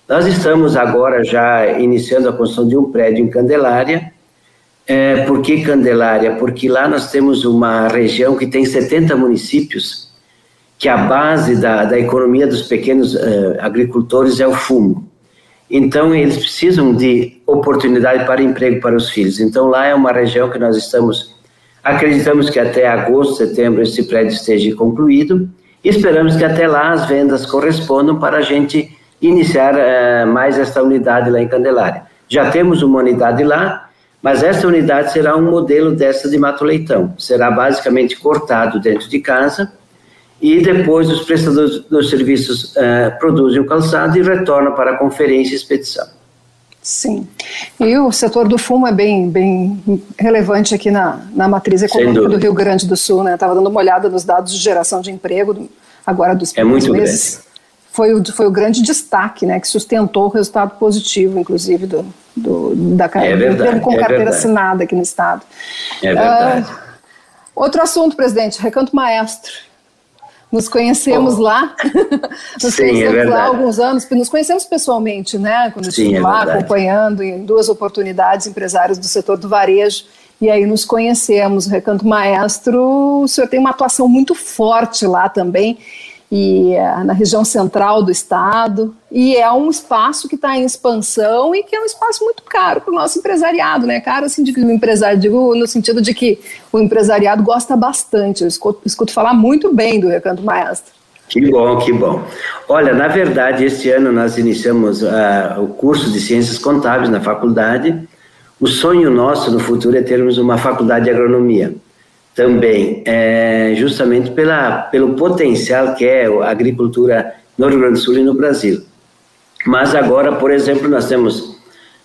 Nós estamos agora já iniciando a construção de um prédio em Candelária. É, por que Candelária? Porque lá nós temos uma região que tem 70 municípios, que a base da, da economia dos pequenos uh, agricultores é o fumo. Então, eles precisam de oportunidade para emprego para os filhos. Então, lá é uma região que nós estamos, acreditamos que até agosto, setembro, esse prédio esteja concluído. Esperamos que até lá as vendas correspondam para a gente iniciar uh, mais esta unidade lá em Candelária. Já temos uma unidade lá, mas essa unidade será um modelo dessa de Mato Leitão. Será basicamente cortado dentro de casa e depois os prestadores dos serviços uh, produzem o calçado e retornam para a conferência e expedição. Sim. E o setor do fumo é bem, bem relevante aqui na, na matriz econômica do Rio Grande do Sul. Né? Estava dando uma olhada nos dados de geração de emprego agora dos é muito meses. Grande. Foi o, foi o grande destaque, né, que sustentou o resultado positivo, inclusive, do, do, da é verdade, com é carteira verdade. assinada aqui no Estado. É verdade. Uh, outro assunto, presidente, recanto maestro. Nos conhecemos oh. lá, [LAUGHS] nos Sim, é conhecemos é lá há alguns anos, nos conhecemos pessoalmente, né? Quando Sim, estive é lá verdade. acompanhando em duas oportunidades empresários do setor do varejo, e aí nos conhecemos. O Recanto Maestro, o senhor tem uma atuação muito forte lá também, e é, na região central do estado, e é um espaço que está em expansão e que é um espaço muito caro para o nosso empresariado, né? Caro, assim, de, empresário, digo no sentido de que o empresariado gosta bastante, eu escuto, escuto falar muito bem do Recanto Maestro. Que bom, que bom. Olha, na verdade, este ano nós iniciamos uh, o curso de Ciências Contábeis na faculdade. O sonho nosso no futuro é termos uma faculdade de agronomia também, é, justamente pela, pelo potencial que é a agricultura no Rio Grande do Sul e no Brasil. Mas agora, por exemplo, nós temos,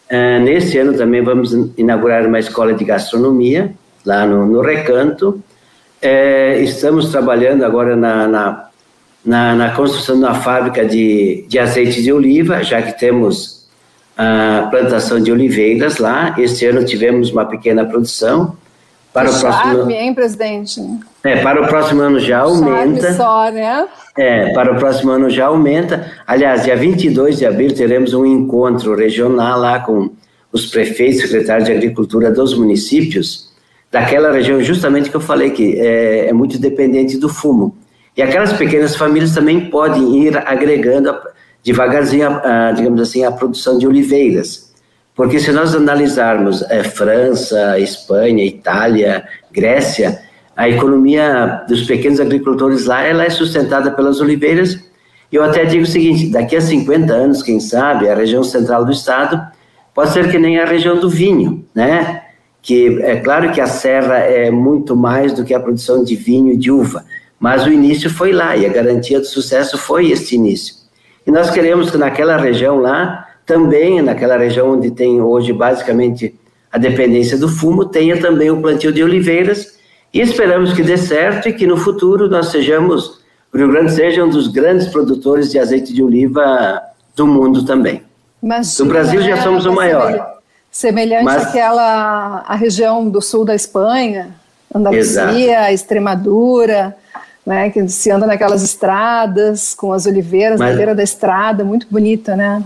é, nesse ano também vamos inaugurar uma escola de gastronomia, lá no, no Recanto. É, estamos trabalhando agora na, na, na, na construção de uma fábrica de, de azeite de oliva, já que temos a plantação de oliveiras lá. Este ano tivemos uma pequena produção, para o próximo Charme, hein, presidente? É, para o próximo ano já aumenta. Só, né? É, para o próximo ano já aumenta. Aliás, dia 22 de abril teremos um encontro regional lá com os prefeitos e secretários de agricultura dos municípios daquela região, justamente que eu falei que é, é muito dependente do fumo. E aquelas pequenas famílias também podem ir agregando devagarzinho, a, a, digamos assim, a produção de oliveiras. Porque se nós analisarmos é, França, Espanha, Itália, Grécia, a economia dos pequenos agricultores lá ela é sustentada pelas oliveiras. E eu até digo o seguinte: daqui a 50 anos, quem sabe, a região central do estado pode ser que nem a região do vinho, né? Que é claro que a serra é muito mais do que a produção de vinho e de uva, mas o início foi lá e a garantia do sucesso foi este início. E nós queremos que naquela região lá também naquela região onde tem hoje basicamente a dependência do fumo, tenha também o plantio de oliveiras e esperamos que dê certo e que no futuro nós sejamos, o Rio Grande seja um dos grandes produtores de azeite de oliva do mundo também. Imagina, do Brasil já somos o maior. Semelhante Mas, àquela a região do sul da Espanha, Andaluzia, Extremadura, né, que se anda naquelas estradas com as oliveiras Mas, na beira da estrada, muito bonita, né?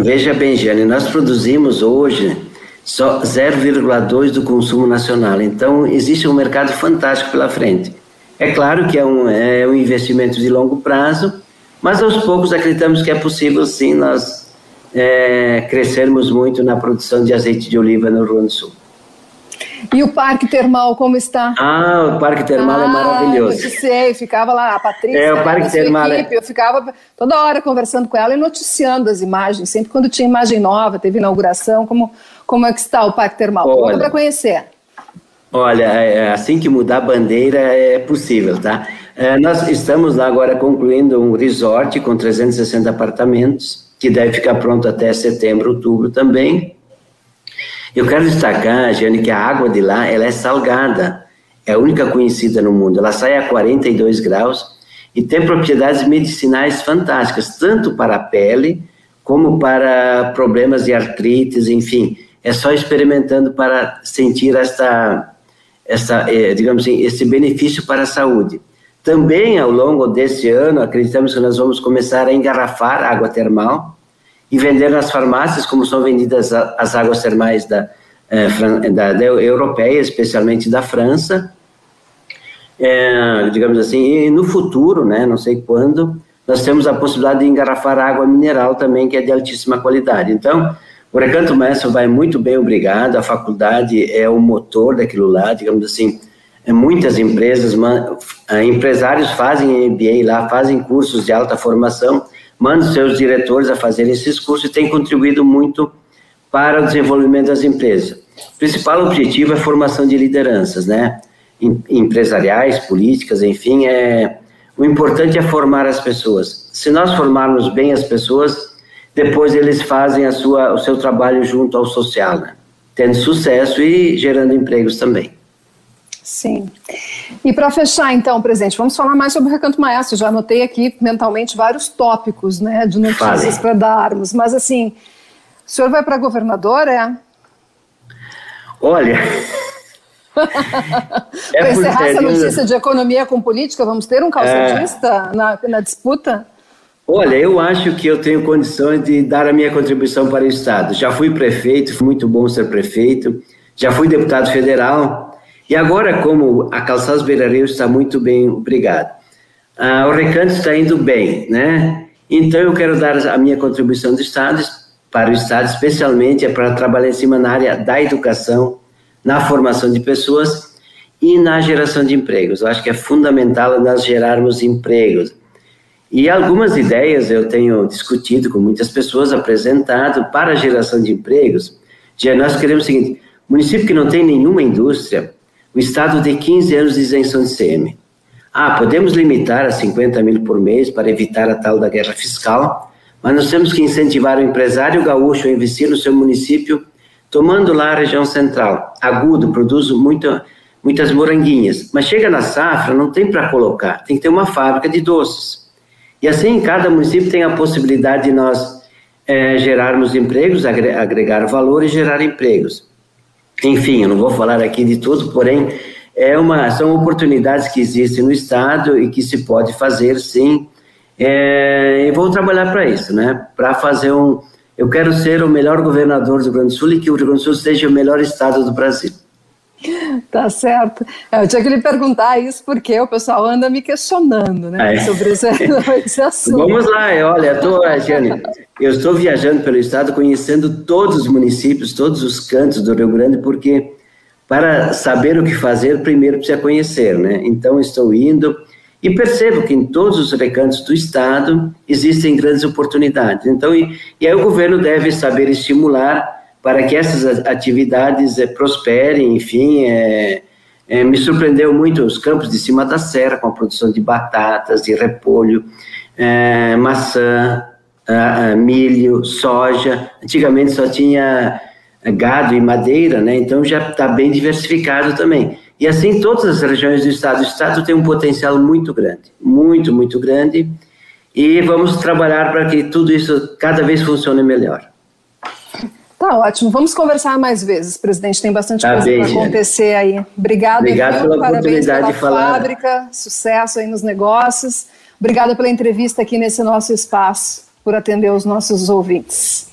Veja bem, Jane, nós produzimos hoje só 0,2 do consumo nacional. Então, existe um mercado fantástico pela frente. É claro que é um, é um investimento de longo prazo, mas aos poucos acreditamos que é possível, sim, nós é, crescermos muito na produção de azeite de oliva no Rio Grande do Sul. E o Parque Termal, como está? Ah, o Parque Termal é ah, é maravilhoso. Eu sei, ficava lá, a Patrícia, é, o Parque Termal equipe, eu ficava toda hora conversando com ela e noticiando as imagens, sempre quando tinha imagem nova, teve inauguração, como, como é que está o Parque Termal? Olha, para conhecer. Olha, é, assim que mudar a bandeira é possível, tá? É, nós estamos lá agora concluindo um resort com 360 apartamentos, que deve ficar pronto até setembro, outubro também. Eu quero destacar, Jane, que a água de lá ela é salgada, é a única conhecida no mundo. Ela sai a 42 graus e tem propriedades medicinais fantásticas, tanto para a pele como para problemas de artrites, enfim. É só experimentando para sentir esta, esta eh, digamos assim, esse benefício para a saúde. Também, ao longo desse ano, acreditamos que nós vamos começar a engarrafar água termal e vender nas farmácias, como são vendidas as águas termais da, eh, da, da europeia, especialmente da França. É, digamos assim, e no futuro, né, não sei quando, nós temos a possibilidade de engarrafar água mineral também, que é de altíssima qualidade. Então, o Recanto Maestro vai muito bem, obrigado. A faculdade é o motor daquilo lá, digamos assim. É muitas empresas, empresários fazem MBA lá, fazem cursos de alta formação, mandam seus diretores a fazerem esses cursos e tem contribuído muito para o desenvolvimento das empresas. O principal objetivo é a formação de lideranças, né? Empresariais, políticas, enfim, é o importante é formar as pessoas. Se nós formarmos bem as pessoas, depois eles fazem a sua, o seu trabalho junto ao social, né? tendo sucesso e gerando empregos também. Sim. E para fechar, então, presidente, vamos falar mais sobre o Recanto Maestro. Já anotei aqui mentalmente vários tópicos né, de notícias para darmos. Mas, assim, o senhor vai para governador, é? Olha, [LAUGHS] é Para encerrar essa notícia de economia com política, vamos ter um calçadista é... na, na disputa? Olha, eu acho que eu tenho condições de dar a minha contribuição para o Estado. Já fui prefeito, foi muito bom ser prefeito, já fui deputado federal, e agora, como a Calçados Beira Rio está muito bem, obrigado. Ah, o recanto está indo bem, né? Então, eu quero dar a minha contribuição do Estado, para o Estado, especialmente é para trabalhar em cima na área da educação, na formação de pessoas e na geração de empregos. Eu acho que é fundamental nós gerarmos empregos. E algumas ideias eu tenho discutido com muitas pessoas, apresentado para a geração de empregos. Já nós queremos o seguinte: município que não tem nenhuma indústria, o Estado tem 15 anos de isenção de CM. Ah, podemos limitar a 50 mil por mês para evitar a tal da guerra fiscal, mas nós temos que incentivar o empresário gaúcho a investir no seu município Tomando lá a região central, agudo, produz muito, muitas moranguinhas, mas chega na safra, não tem para colocar, tem que ter uma fábrica de doces. E assim, cada município tem a possibilidade de nós é, gerarmos empregos, agregar valor e gerar empregos. Enfim, eu não vou falar aqui de tudo, porém, é uma, são oportunidades que existem no Estado e que se pode fazer, sim, é, e vou trabalhar para isso, né? Para fazer um, eu quero ser o melhor governador do Rio Grande do Sul e que o Rio Grande do Sul seja o melhor estado do Brasil. [LAUGHS] Tá certo. É, eu tinha que lhe perguntar isso porque o pessoal anda me questionando né, é. sobre esse, [LAUGHS] esse, assunto. Vamos lá, olha, tô, Jane, eu estou viajando pelo estado, conhecendo todos os municípios, todos os cantos do Rio Grande, porque para saber o que fazer, primeiro precisa conhecer, né? Então, estou indo, e percebo que em todos os recantos do Estado existem grandes oportunidades. Então, e, e aí o governo deve saber estimular para que essas atividades é, prosperem, enfim, é, é, me surpreendeu muito os campos de cima da serra, com a produção de batatas, de repolho, é, maçã, milho, soja. Antigamente só tinha gado e madeira, né? então já está bem diversificado também. E assim, todas as regiões do estado. O estado tem um potencial muito grande, muito, muito grande. E vamos trabalhar para que tudo isso cada vez funcione melhor. Tá ótimo. Vamos conversar mais vezes, presidente. Tem bastante tá coisa para acontecer aí. Obrigado, Obrigado viu? pela Parabéns oportunidade pela de falar. fábrica, sucesso aí nos negócios. Obrigada pela entrevista aqui nesse nosso espaço, por atender os nossos ouvintes.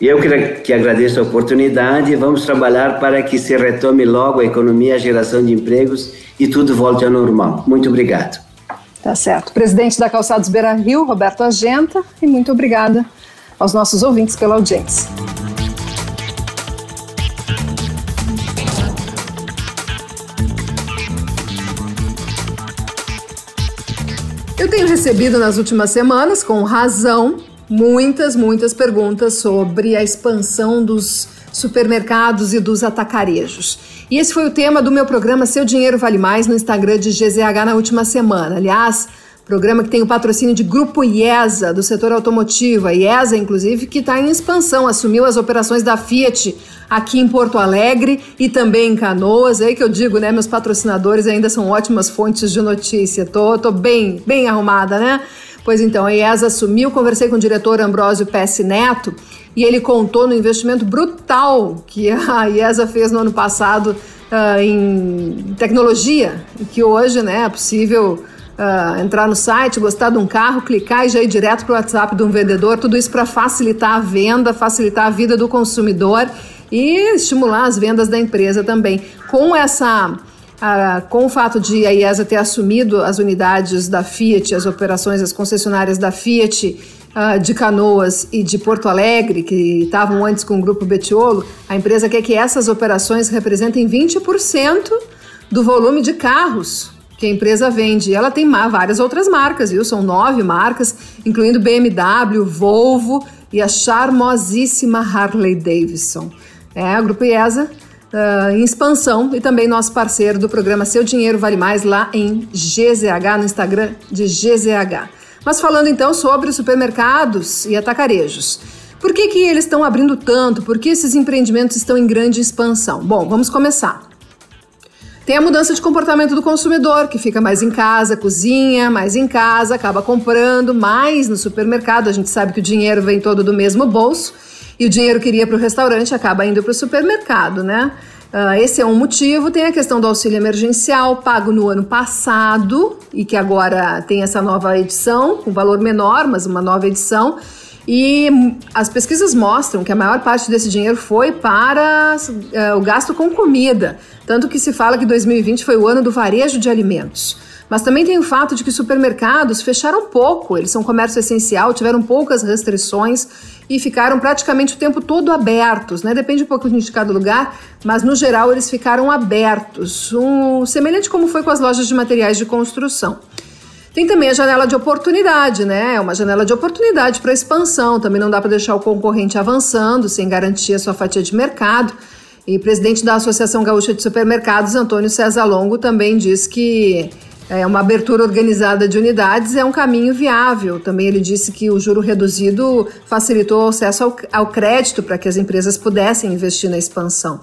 E eu que agradeço a oportunidade. Vamos trabalhar para que se retome logo a economia, a geração de empregos e tudo volte ao normal. Muito obrigado. Tá certo. Presidente da Calçados Beira Rio, Roberto Agenta, e muito obrigada aos nossos ouvintes pela audiência. Eu tenho recebido nas últimas semanas, com razão, muitas, muitas perguntas sobre a expansão dos supermercados e dos atacarejos. E esse foi o tema do meu programa Seu Dinheiro Vale Mais no Instagram de GZH na última semana. Aliás, programa que tem o patrocínio de Grupo IESA, do setor automotivo. A IESA, inclusive, que está em expansão, assumiu as operações da Fiat aqui em Porto Alegre e também em Canoas. É aí que eu digo, né? Meus patrocinadores ainda são ótimas fontes de notícia. Tô, tô bem, bem arrumada, né? Pois então, a IESA assumiu, conversei com o diretor Ambrósio Pesce Neto e ele contou no investimento brutal que a IESA fez no ano passado uh, em tecnologia, que hoje né, é possível uh, entrar no site, gostar de um carro, clicar e já ir direto para o WhatsApp de um vendedor, tudo isso para facilitar a venda, facilitar a vida do consumidor e estimular as vendas da empresa também. Com essa ah, com o fato de a IESA ter assumido as unidades da Fiat, as operações, as concessionárias da Fiat ah, de Canoas e de Porto Alegre, que estavam antes com o grupo Betiolo, a empresa quer que essas operações representem 20% do volume de carros que a empresa vende. Ela tem várias outras marcas, viu? São nove marcas, incluindo BMW, Volvo e a charmosíssima Harley Davidson. É, o Grupo IESA uh, em expansão e também nosso parceiro do programa Seu Dinheiro Vale Mais lá em GZH, no Instagram de GZH. Mas falando então sobre supermercados e atacarejos. Por que, que eles estão abrindo tanto? Por que esses empreendimentos estão em grande expansão? Bom, vamos começar. Tem a mudança de comportamento do consumidor, que fica mais em casa, cozinha, mais em casa, acaba comprando mais no supermercado. A gente sabe que o dinheiro vem todo do mesmo bolso e o dinheiro que iria para o restaurante acaba indo para o supermercado, né? Uh, esse é um motivo. Tem a questão do auxílio emergencial, pago no ano passado e que agora tem essa nova edição, com valor menor, mas uma nova edição. E as pesquisas mostram que a maior parte desse dinheiro foi para uh, o gasto com comida. Tanto que se fala que 2020 foi o ano do varejo de alimentos. Mas também tem o fato de que supermercados fecharam pouco, eles são comércio essencial, tiveram poucas restrições e ficaram praticamente o tempo todo abertos, né? Depende um pouco de cada lugar, mas no geral eles ficaram abertos, um, semelhante como foi com as lojas de materiais de construção. Tem também a janela de oportunidade, né? É uma janela de oportunidade para expansão. Também não dá para deixar o concorrente avançando sem garantir a sua fatia de mercado. E presidente da Associação Gaúcha de Supermercados, Antônio César Longo, também diz que é, uma abertura organizada de unidades é um caminho viável. Também ele disse que o juro reduzido facilitou o acesso ao, ao crédito para que as empresas pudessem investir na expansão.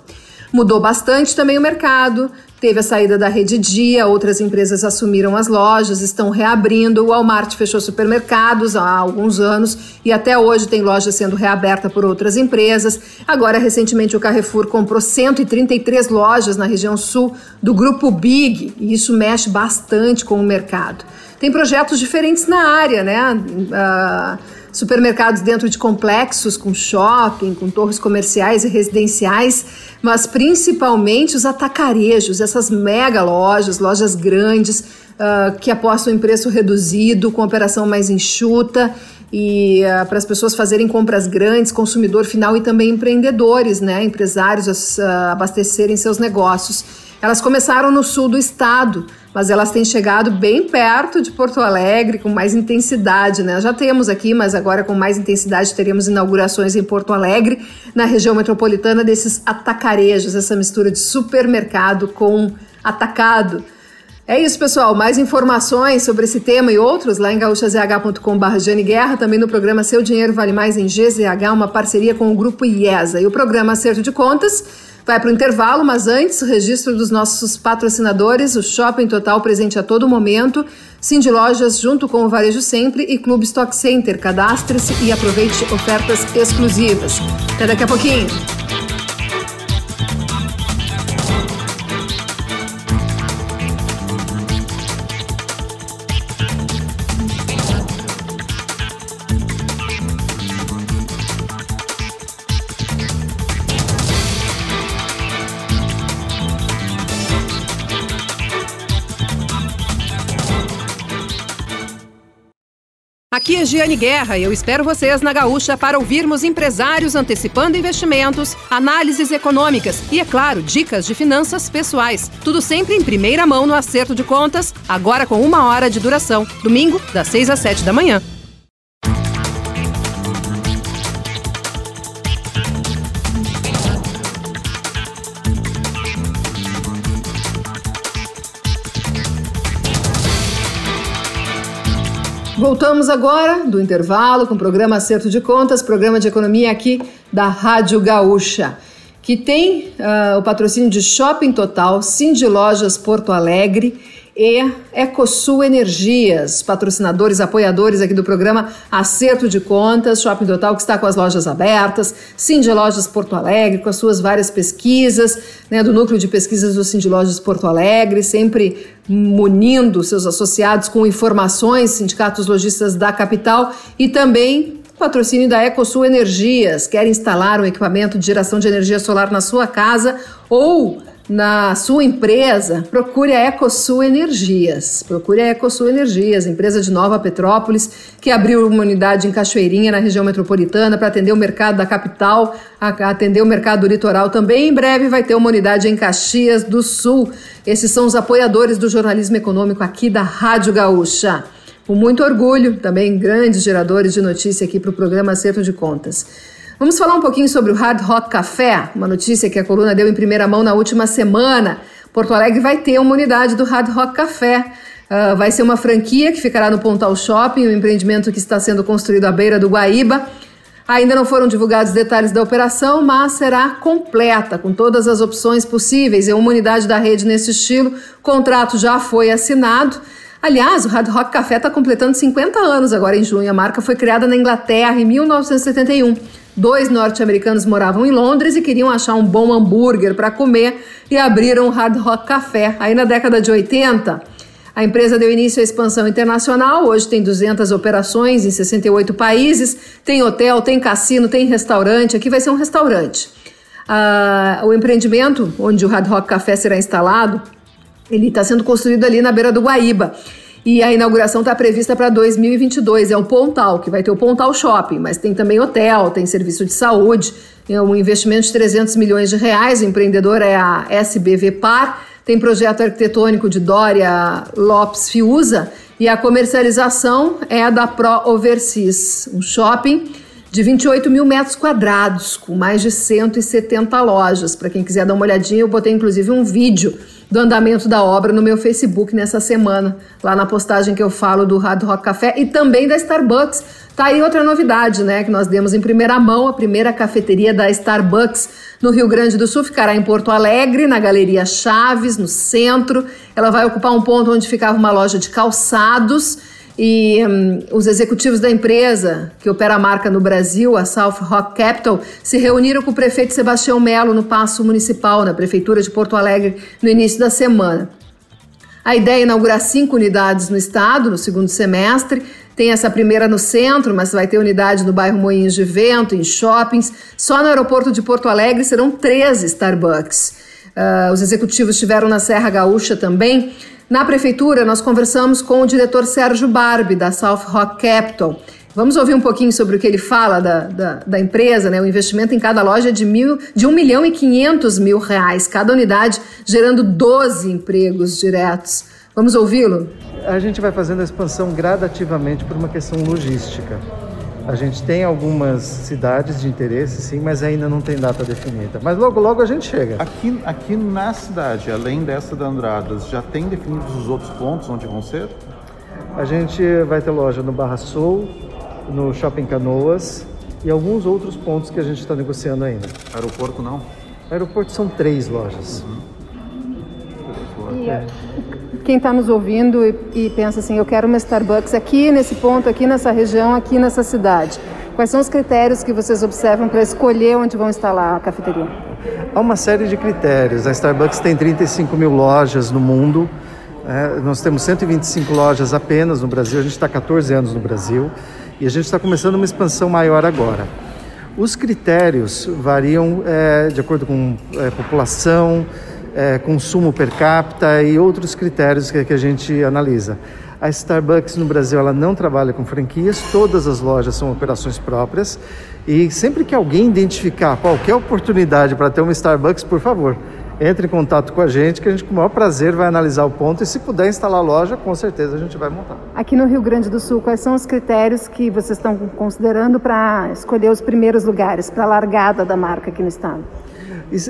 Mudou bastante também o mercado, Teve a saída da Rede Dia, outras empresas assumiram as lojas, estão reabrindo. O Walmart fechou supermercados há alguns anos e até hoje tem loja sendo reaberta por outras empresas. Agora, recentemente, o Carrefour comprou 133 lojas na região sul do grupo Big e isso mexe bastante com o mercado. Tem projetos diferentes na área, né? Uh, supermercados dentro de complexos com shopping, com torres comerciais e residenciais, mas principalmente os atacarejos, essas mega lojas, lojas grandes uh, que apostam em preço reduzido, com operação mais enxuta e uh, para as pessoas fazerem compras grandes, consumidor final e também empreendedores, né, empresários uh, abastecerem seus negócios. Elas começaram no sul do estado, mas elas têm chegado bem perto de Porto Alegre, com mais intensidade, né? Já temos aqui, mas agora com mais intensidade teremos inaugurações em Porto Alegre, na região metropolitana, desses atacarejos, essa mistura de supermercado com atacado. É isso, pessoal. Mais informações sobre esse tema e outros lá em gaúchazh.com.br Guerra, também no programa Seu Dinheiro Vale Mais em GZH, uma parceria com o Grupo IESA. E o programa Acerto de Contas vai para o intervalo, mas antes, o registro dos nossos patrocinadores, o Shopping Total presente a todo momento, Cindy Lojas junto com o Varejo Sempre e Clube Stock Center. Cadastre-se e aproveite ofertas exclusivas. Até daqui a pouquinho. Aqui é Giane Guerra e eu espero vocês na Gaúcha para ouvirmos empresários antecipando investimentos, análises econômicas e, é claro, dicas de finanças pessoais. Tudo sempre em primeira mão no acerto de contas, agora com uma hora de duração. Domingo, das 6 às 7 da manhã. Voltamos agora do intervalo com o programa Acerto de Contas, programa de economia aqui da Rádio Gaúcha, que tem uh, o patrocínio de Shopping Total, Cindy Lojas Porto Alegre e Ecosul Energias, patrocinadores, apoiadores aqui do programa Acerto de Contas, Shopping Total que está com as lojas abertas, Cindy Lojas Porto Alegre, com as suas várias pesquisas, né, do núcleo de pesquisas do Cindy Lojas Porto Alegre, sempre munindo seus associados com informações, sindicatos lojistas da capital e também patrocínio da Ecosul Energias. Quer instalar um equipamento de geração de energia solar na sua casa ou na sua empresa, procure a Ecosul Energias. Procure a Ecosul Energias, empresa de Nova Petrópolis, que abriu uma unidade em Cachoeirinha, na região metropolitana, para atender o mercado da capital, atender o mercado do litoral também. Em breve vai ter uma unidade em Caxias do Sul. Esses são os apoiadores do jornalismo econômico aqui da Rádio Gaúcha. Com muito orgulho, também grandes geradores de notícia aqui para o programa Acerto de Contas. Vamos falar um pouquinho sobre o Hard Rock Café, uma notícia que a coluna deu em primeira mão na última semana. Porto Alegre vai ter uma unidade do Hard Rock Café. Uh, vai ser uma franquia que ficará no Pontal Shopping, um empreendimento que está sendo construído à beira do Guaíba. Ainda não foram divulgados detalhes da operação, mas será completa, com todas as opções possíveis. É uma unidade da rede nesse estilo. O contrato já foi assinado. Aliás, o Hard Rock Café está completando 50 anos agora em junho. A marca foi criada na Inglaterra em 1971. Dois norte-americanos moravam em Londres e queriam achar um bom hambúrguer para comer e abriram o Hard Rock Café. Aí na década de 80, a empresa deu início à expansão internacional. Hoje tem 200 operações em 68 países. Tem hotel, tem cassino, tem restaurante. Aqui vai ser um restaurante. Ah, o empreendimento onde o Hard Rock Café será instalado, ele está sendo construído ali na beira do Guaíba. E a inauguração está prevista para 2022. É o Pontal, que vai ter o Pontal Shopping, mas tem também hotel, tem serviço de saúde, é um investimento de 300 milhões de reais. O empreendedor é a SBV Par, tem projeto arquitetônico de Dória Lopes Fiuza e a comercialização é a da Pro Overseas, um shopping de 28 mil metros quadrados, com mais de 170 lojas. Para quem quiser dar uma olhadinha, eu botei inclusive um vídeo do andamento da obra no meu Facebook nessa semana, lá na postagem que eu falo do Hard Rock Café e também da Starbucks. Tá aí outra novidade, né, que nós demos em primeira mão, a primeira cafeteria da Starbucks no Rio Grande do Sul ficará em Porto Alegre, na Galeria Chaves, no centro. Ela vai ocupar um ponto onde ficava uma loja de calçados e um, os executivos da empresa que opera a marca no Brasil, a South Rock Capital, se reuniram com o prefeito Sebastião Melo no Paço Municipal, na Prefeitura de Porto Alegre, no início da semana. A ideia é inaugurar cinco unidades no estado no segundo semestre. Tem essa primeira no centro, mas vai ter unidade no bairro Moinhos de Vento, em shoppings. Só no aeroporto de Porto Alegre serão 13 Starbucks. Uh, os executivos estiveram na Serra Gaúcha também. Na prefeitura, nós conversamos com o diretor Sérgio Barbi, da South Rock Capital. Vamos ouvir um pouquinho sobre o que ele fala da, da, da empresa, né? O investimento em cada loja é de, mil, de 1 milhão e 500 mil reais, cada unidade gerando 12 empregos diretos. Vamos ouvi-lo? A gente vai fazendo a expansão gradativamente por uma questão logística. A gente tem algumas cidades de interesse, sim, mas ainda não tem data definida. Mas logo, logo a gente chega. Aqui, aqui na cidade, além dessa da Andradas, já tem definidos os outros pontos onde vão ser? A gente vai ter loja no Barra Sul, no Shopping Canoas e alguns outros pontos que a gente está negociando ainda. Aeroporto não? Aeroporto são três lojas. Uhum. E, é quem está nos ouvindo e, e, pensa assim, eu quero uma Starbucks aqui nesse ponto, aqui nessa região, aqui nessa cidade. Quais são os critérios que vocês observam para escolher onde vão instalar a cafeteria? Há uma série de critérios. A Starbucks tem 35 mil lojas no mundo. É, nós temos 125 lojas apenas no Brasil. A gente está 14 anos no Brasil e a gente está começando uma expansão maior agora. Os critérios variam é, de acordo com é, população, é, consumo per capita e outros critérios que, que a gente analisa. A Starbucks no Brasil ela não trabalha com franquias, todas as lojas são operações próprias e sempre que alguém identificar qualquer oportunidade para ter uma Starbucks, por favor, entre em contato com a gente que a gente com o maior prazer vai analisar o ponto e se puder instalar a loja, com certeza a gente vai montar. Aqui no Rio Grande do Sul, quais são os critérios que vocês estão considerando para escolher os primeiros lugares, para a largada da marca aqui no estado?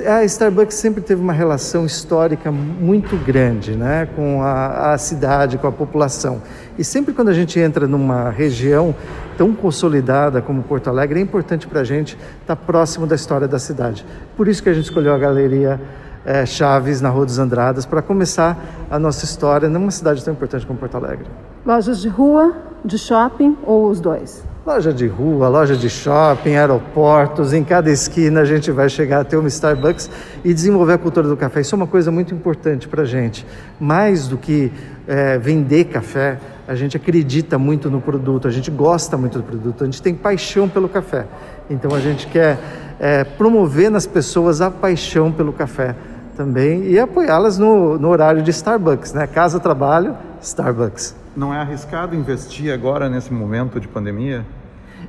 A Starbucks sempre teve uma relação histórica muito grande né, com a, a, cidade, com a população. E sempre quando a gente entra numa região tão consolidada como Porto Alegre, é importante para a gente estar tá próximo da história da cidade. Por isso que a gente escolheu a Galeria é, Chaves, na Rua dos Andradas, para começar a nossa história numa cidade tão importante como Porto Alegre. Lojas de rua, de shopping ou os dois? Loja de rua, loja de shopping, aeroportos, em cada esquina a gente vai chegar a ter uma Starbucks e desenvolver a cultura do café. Isso é uma coisa muito importante para a gente. Mais do que é, vender café, a gente acredita muito no produto, a gente gosta muito do produto, a gente tem paixão pelo café. Então a gente quer é, promover nas pessoas a paixão pelo café também e apoiá-las no, no horário de Starbucks, né? Casa, trabalho, Starbucks. Não é arriscado investir agora nesse momento de pandemia?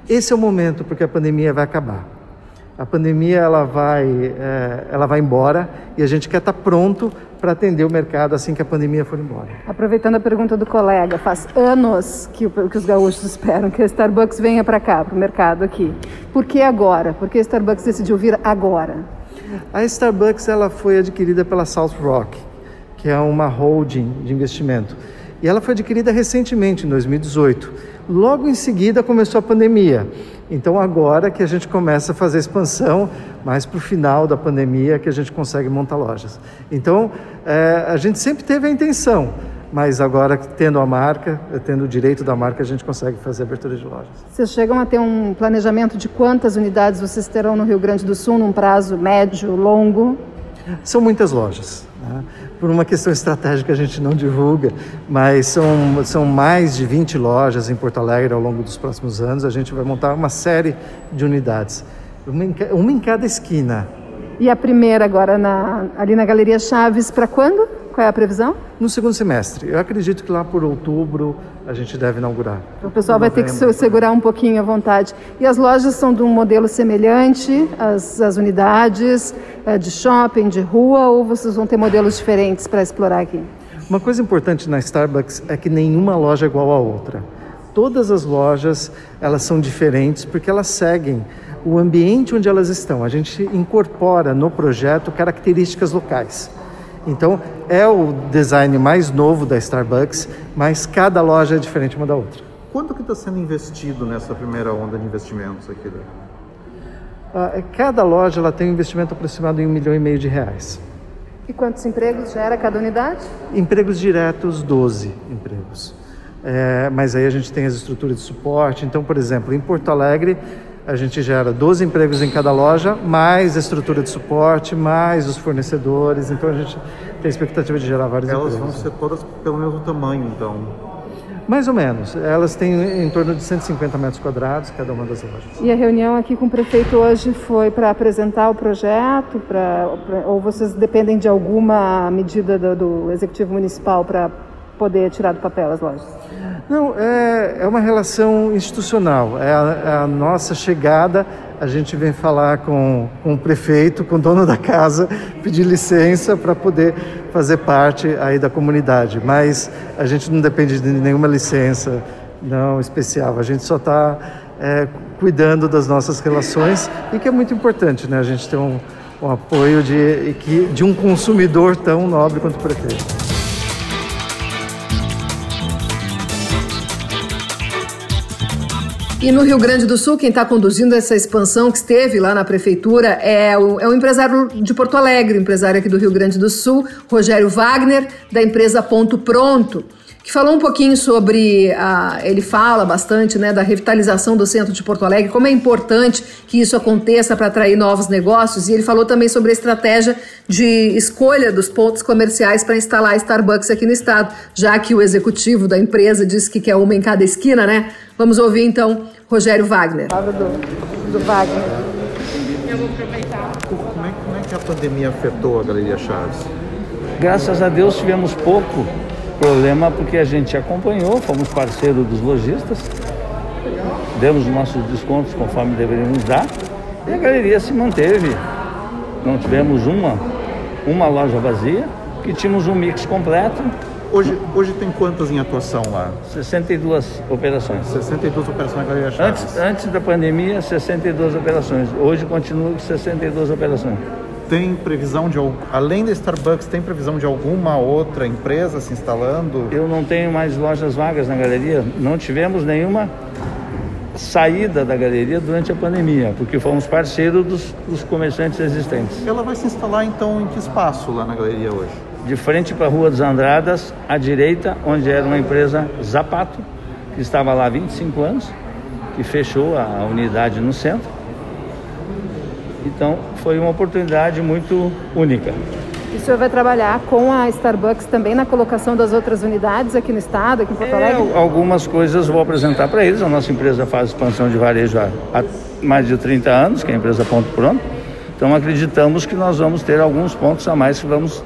Esse é o momento porque a pandemia vai acabar. A pandemia ela vai, é, ela vai embora e a gente quer estar pronto para atender o mercado assim que a pandemia for embora. Aproveitando a pergunta do colega, faz anos que, que os gaúchos esperam que a Starbucks venha para cá, para o mercado aqui. Por que agora? Por que a Starbucks decidiu vir agora? A Starbucks ela foi adquirida pela South Rock, que é uma holding de investimento. E ela foi adquirida recentemente, em 2018. Logo em seguida começou a pandemia. Então agora que a gente começa a fazer expansão, mais para o final da pandemia que a gente consegue montar lojas. Então é, a gente sempre teve a intenção, mas agora tendo a marca, tendo o direito da marca, a gente consegue fazer abertura de lojas. Vocês chegam a ter um planejamento de quantas unidades vocês terão no Rio Grande do Sul num prazo médio, longo? São muitas lojas. Né? Por uma questão estratégica a gente não divulga, mas são, são mais de 20 lojas em Porto Alegre ao longo dos próximos anos. A gente vai montar uma série de unidades, uma em, uma em cada esquina. E a primeira agora na, ali na Galeria Chaves, para quando? Qual é a previsão? No segundo semestre. Eu acredito que lá por outubro a gente deve inaugurar. O pessoal vai ter que segurar um pouquinho à vontade. E as lojas são de um modelo semelhante, as, as unidades é, de shopping, de rua, ou vocês vão ter modelos diferentes para explorar aqui? Uma coisa importante na Starbucks é que nenhuma loja é igual à outra. Todas as lojas elas são diferentes porque elas seguem o ambiente onde elas estão. A gente incorpora no projeto características locais. Então, é o design mais novo da Starbucks, mas cada loja é diferente uma da outra. Quanto que está sendo investido nessa primeira onda de investimentos aqui? Ah, é, cada loja ela tem um investimento aproximado em um milhão e meio de reais. E quantos empregos gera cada unidade? Empregos diretos, 12 empregos. É, mas aí a gente tem as estruturas de suporte. Então, por exemplo, em Porto Alegre, a gente gera 12 empregos em cada loja, mais a estrutura de suporte, mais os fornecedores. Então a gente tem a expectativa de gerar vários Elas empregos. vão ser todas pelo mesmo tamanho, então? Mais ou menos. Elas têm em torno de 150 metros quadrados, cada uma das lojas. E a reunião aqui com o prefeito hoje foi para apresentar o projeto? Pra, pra, ou vocês dependem de alguma medida do, do Executivo Municipal para poder tirar do papel as lojas? Não, é, é uma relação institucional. É a, é a, nossa chegada, a gente vem falar com, com o prefeito, com o dono da casa, pedir licença para poder fazer parte aí da comunidade. Mas a gente não depende de nenhuma licença não especial. A gente só está é, cuidando das nossas relações e que é muito importante, né? A gente ter um, um apoio de, de um consumidor tão nobre quanto o prefeito. E no Rio Grande do Sul, quem está conduzindo essa expansão que esteve lá na prefeitura é o, é o empresário de Porto Alegre, empresário aqui do Rio Grande do Sul, Rogério Wagner, da empresa Ponto Pronto que falou um pouquinho sobre, a, ele fala bastante né, da revitalização do centro de Porto Alegre, como é importante que isso aconteça para atrair novos negócios, e ele falou também sobre a estratégia de escolha dos pontos comerciais para instalar Starbucks aqui no estado, já que o executivo da empresa disse que quer uma em cada esquina, né? Vamos ouvir então Rogério Wagner. Fala do, do Wagner. Eu vou aproveitar. Como é, como é que a pandemia afetou a Galeria Chaves? Graças a Deus tivemos pouco problema porque a gente acompanhou, fomos parceiro dos lojistas, demos nossos descontos conforme deveríamos dar e a galeria se manteve. Não tivemos uma, uma loja vazia, que tínhamos um mix completo. Hoje, hoje tem quantas em atuação lá? 62 operações. 62 operações na Galeria Chaves. Antes, antes da pandemia, 62 operações. Hoje continua com 62 operações tem previsão de além da Starbucks tem previsão de alguma outra empresa se instalando? Eu não tenho mais lojas vagas na galeria, não tivemos nenhuma saída da galeria durante a pandemia, porque fomos parceiros dos, dos comerciantes existentes. Ela vai se instalar então em que espaço lá na galeria hoje? De frente para a Rua dos Andradas, à direita, onde era uma empresa Zapato, que estava lá há 25 anos, que fechou a unidade no centro. Então, foi uma oportunidade muito única. E o senhor vai trabalhar com a Starbucks também na colocação das outras unidades aqui no estado, aqui em Porto Alegre? É, algumas coisas vou apresentar para eles. A nossa empresa faz expansão de varejo há, há mais de 30 anos, que é a empresa Ponto Pronto. Então acreditamos que nós vamos ter alguns pontos a mais que vamos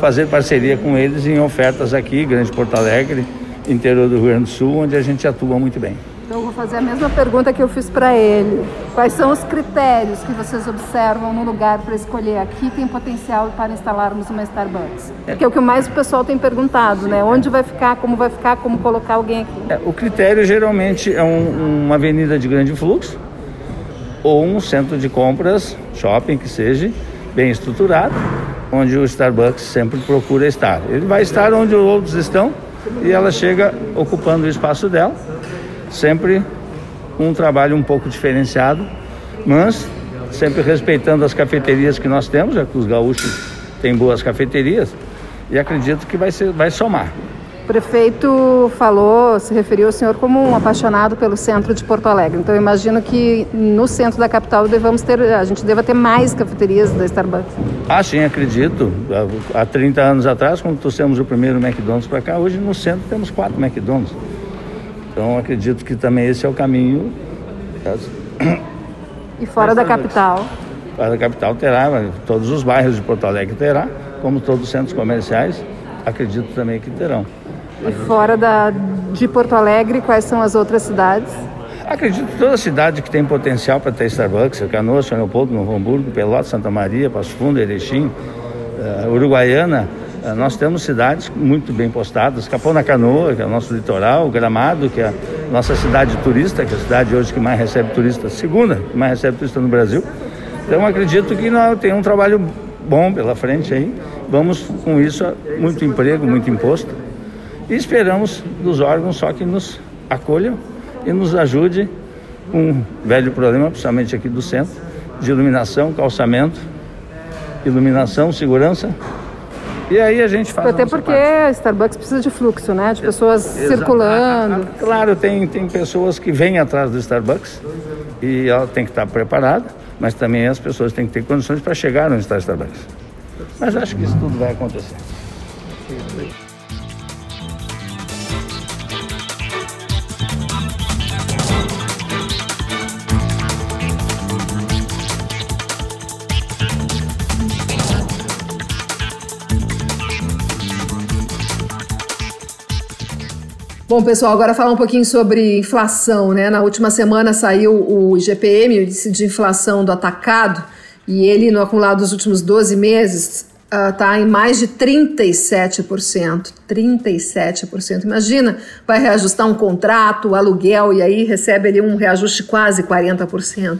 fazer parceria com eles em ofertas aqui, Grande Porto Alegre, interior do Rio Grande do Sul, onde a gente atua muito bem. Então eu vou fazer a mesma pergunta que eu fiz para ele. Quais são os critérios que vocês observam no lugar para escolher aqui tem potencial para instalarmos uma Starbucks? É. Porque é o que mais o pessoal tem perguntado, né? Onde vai ficar, como vai ficar, como colocar alguém aqui? É, o critério geralmente é um, uma avenida de grande fluxo ou um centro de compras, shopping que seja, bem estruturado, onde o Starbucks sempre procura estar. Ele vai estar onde outros estão e ela chega ocupando o espaço dela sempre um trabalho um pouco diferenciado, mas sempre respeitando as cafeterias que nós temos, já que os gaúchos têm boas cafeterias, e acredito que vai, ser, vai somar. O prefeito falou, se referiu ao senhor como um apaixonado pelo centro de Porto Alegre. Então eu imagino que no centro da capital devemos ter, a gente deva ter mais cafeterias da Starbucks. Ah, sim, acredito. Há 30 anos atrás, quando trouxemos o primeiro McDonald's para cá, hoje no centro temos quatro McDonald's. Então acredito que também esse é o caminho. E fora da capital? Fora da capital terá, todos os bairros de Porto Alegre terá, como todos os centros comerciais, acredito também que terão. E fora da, de Porto Alegre, quais são as outras cidades? Acredito que toda cidade que tem potencial para ter Starbucks, Canoas, São Leopoldo, Novo Hamburgo, Pelotas, Santa Maria, Passo Fundo, Erechim, uh, Uruguaiana, nós temos cidades muito bem postadas, Capão na Canoa, que é o nosso litoral, Gramado, que é a nossa cidade turista, que é a cidade hoje que mais recebe turista, segunda que mais recebe turista no Brasil. Então acredito que nós temos um trabalho bom pela frente aí. Vamos com isso muito emprego, muito imposto. E esperamos dos órgãos só que nos acolham e nos ajude com um velho problema, principalmente aqui do centro, de iluminação, calçamento, iluminação, segurança e aí a gente faz. Até porque parte. Starbucks precisa de fluxo, né? De pessoas Exato. circulando. Ah, ah, claro, tem, tem pessoas que vêm atrás do Starbucks e ela tem que estar preparada, mas também as pessoas têm que ter condições para chegar onde está Starbucks. Mas acho que isso tudo vai acontecer. Bom, pessoal, agora falar um pouquinho sobre inflação, né? Na última semana saiu o IGPM, o índice de inflação do atacado, e ele, no acumulado dos últimos 12 meses, está uh, em mais de 37%. 37%. Imagina, vai reajustar um contrato, aluguel, e aí recebe ali um reajuste quase 40%.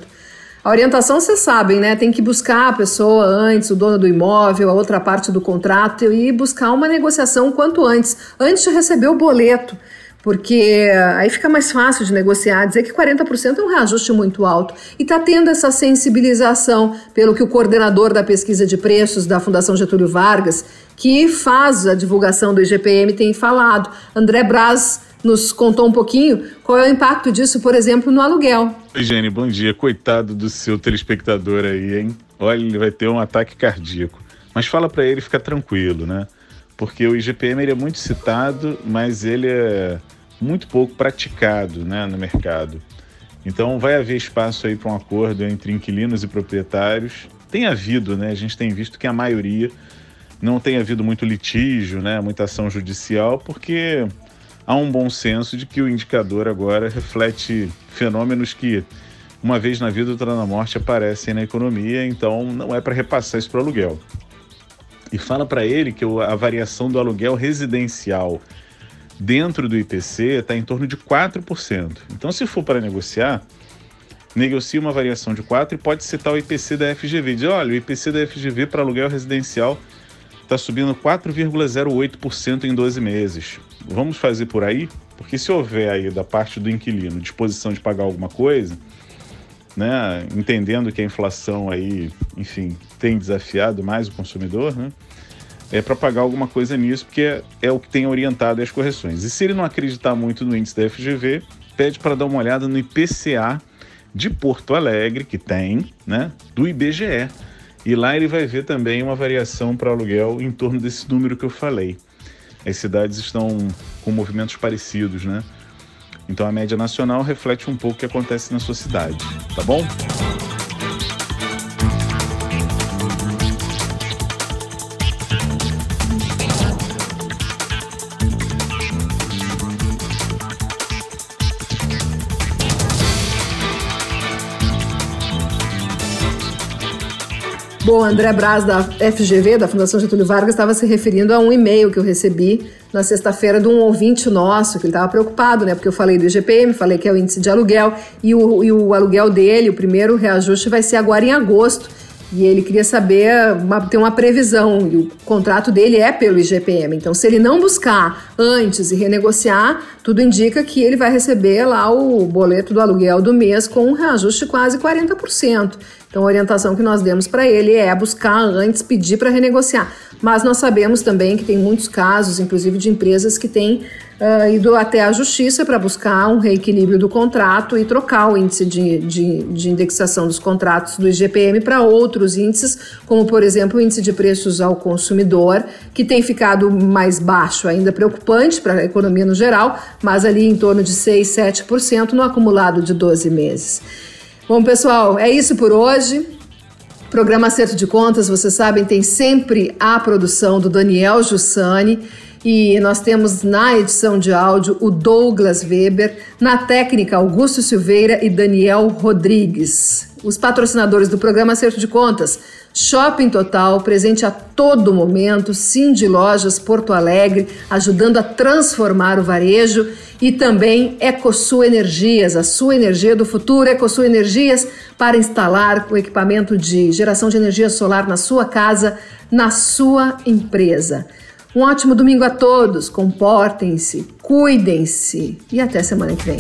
A orientação, vocês sabem, né? Tem que buscar a pessoa antes, o dono do imóvel, a outra parte do contrato, e buscar uma negociação quanto antes, antes de receber o boleto porque aí fica mais fácil de negociar. Dizer que 40% é um reajuste muito alto. E está tendo essa sensibilização, pelo que o coordenador da pesquisa de preços da Fundação Getúlio Vargas, que faz a divulgação do IGPM, tem falado. André Braz nos contou um pouquinho qual é o impacto disso, por exemplo, no aluguel. Oi, bom dia. Coitado do seu telespectador aí, hein? Olha, ele vai ter um ataque cardíaco. Mas fala para ele ficar tranquilo, né? Porque o IGPM ele é muito citado, mas ele é muito pouco praticado né, no mercado. Então vai haver espaço aí para um acordo entre inquilinos e proprietários. Tem havido, né? A gente tem visto que a maioria não tem havido muito litígio, né? Muita ação judicial, porque há um bom senso de que o indicador agora reflete fenômenos que uma vez na vida, outra na morte aparecem na economia, então não é para repassar isso para o aluguel. E fala para ele que a variação do aluguel residencial dentro do IPC está em torno de 4%. Então, se for para negociar, negocia uma variação de 4% e pode citar o IPC da FGV. Diz, olha, o IPC da FGV para aluguel residencial está subindo 4,08% em 12 meses. Vamos fazer por aí? Porque se houver aí da parte do inquilino disposição de pagar alguma coisa, né, entendendo que a inflação aí, enfim, tem desafiado mais o consumidor, né, é para pagar alguma coisa nisso, porque é, é, o que tem orientado as correções. E se ele não acreditar muito no índice da FGV, pede para dar uma olhada no IPCA de Porto Alegre, que tem, né, do IBGE. E lá ele vai ver também uma variação para aluguel em torno desse número que eu falei. As cidades estão com movimentos parecidos, né? Então a média nacional reflete um pouco o que acontece na sua cidade, tá bom? Bom, André Braz, da FGV, da Fundação Getúlio Vargas, estava se referindo a um e-mail que eu recebi na sexta-feira de um ouvinte nosso, que ele estava preocupado, né? Porque eu falei do IGPM, falei que é o índice de aluguel, e o, e o aluguel dele, o primeiro reajuste, vai ser agora em agosto. E ele queria saber, uma, ter uma previsão, e o contrato dele é pelo IGPM. Então, se ele não buscar antes e renegociar, tudo indica que ele vai receber lá o boleto do aluguel do mês com um reajuste quase 40%. Então, a orientação que nós demos para ele é buscar antes, pedir para renegociar. Mas nós sabemos também que tem muitos casos, inclusive de empresas que têm uh, ido até a justiça para buscar um reequilíbrio do contrato e trocar o índice de, de, de indexação dos contratos do IGPM para outros índices, como, por exemplo, o índice de preços ao consumidor, que tem ficado mais baixo, ainda preocupante para a economia no geral, mas ali em torno de 6, 7% no acumulado de 12 meses. Bom, pessoal, é isso por hoje. Programa Acerto de Contas, vocês sabem, tem sempre a produção do Daniel Jussani e nós temos na edição de áudio o Douglas Weber, na técnica Augusto Silveira e Daniel Rodrigues. Os patrocinadores do programa Acerto de Contas Shopping Total, presente a todo momento, Sim de Lojas Porto Alegre, ajudando a transformar o varejo e também EcoSul Energias, a sua energia do futuro, EcoSul Energias para instalar o equipamento de geração de energia solar na sua casa, na sua empresa. Um ótimo domingo a todos, comportem-se, cuidem-se e até semana que vem.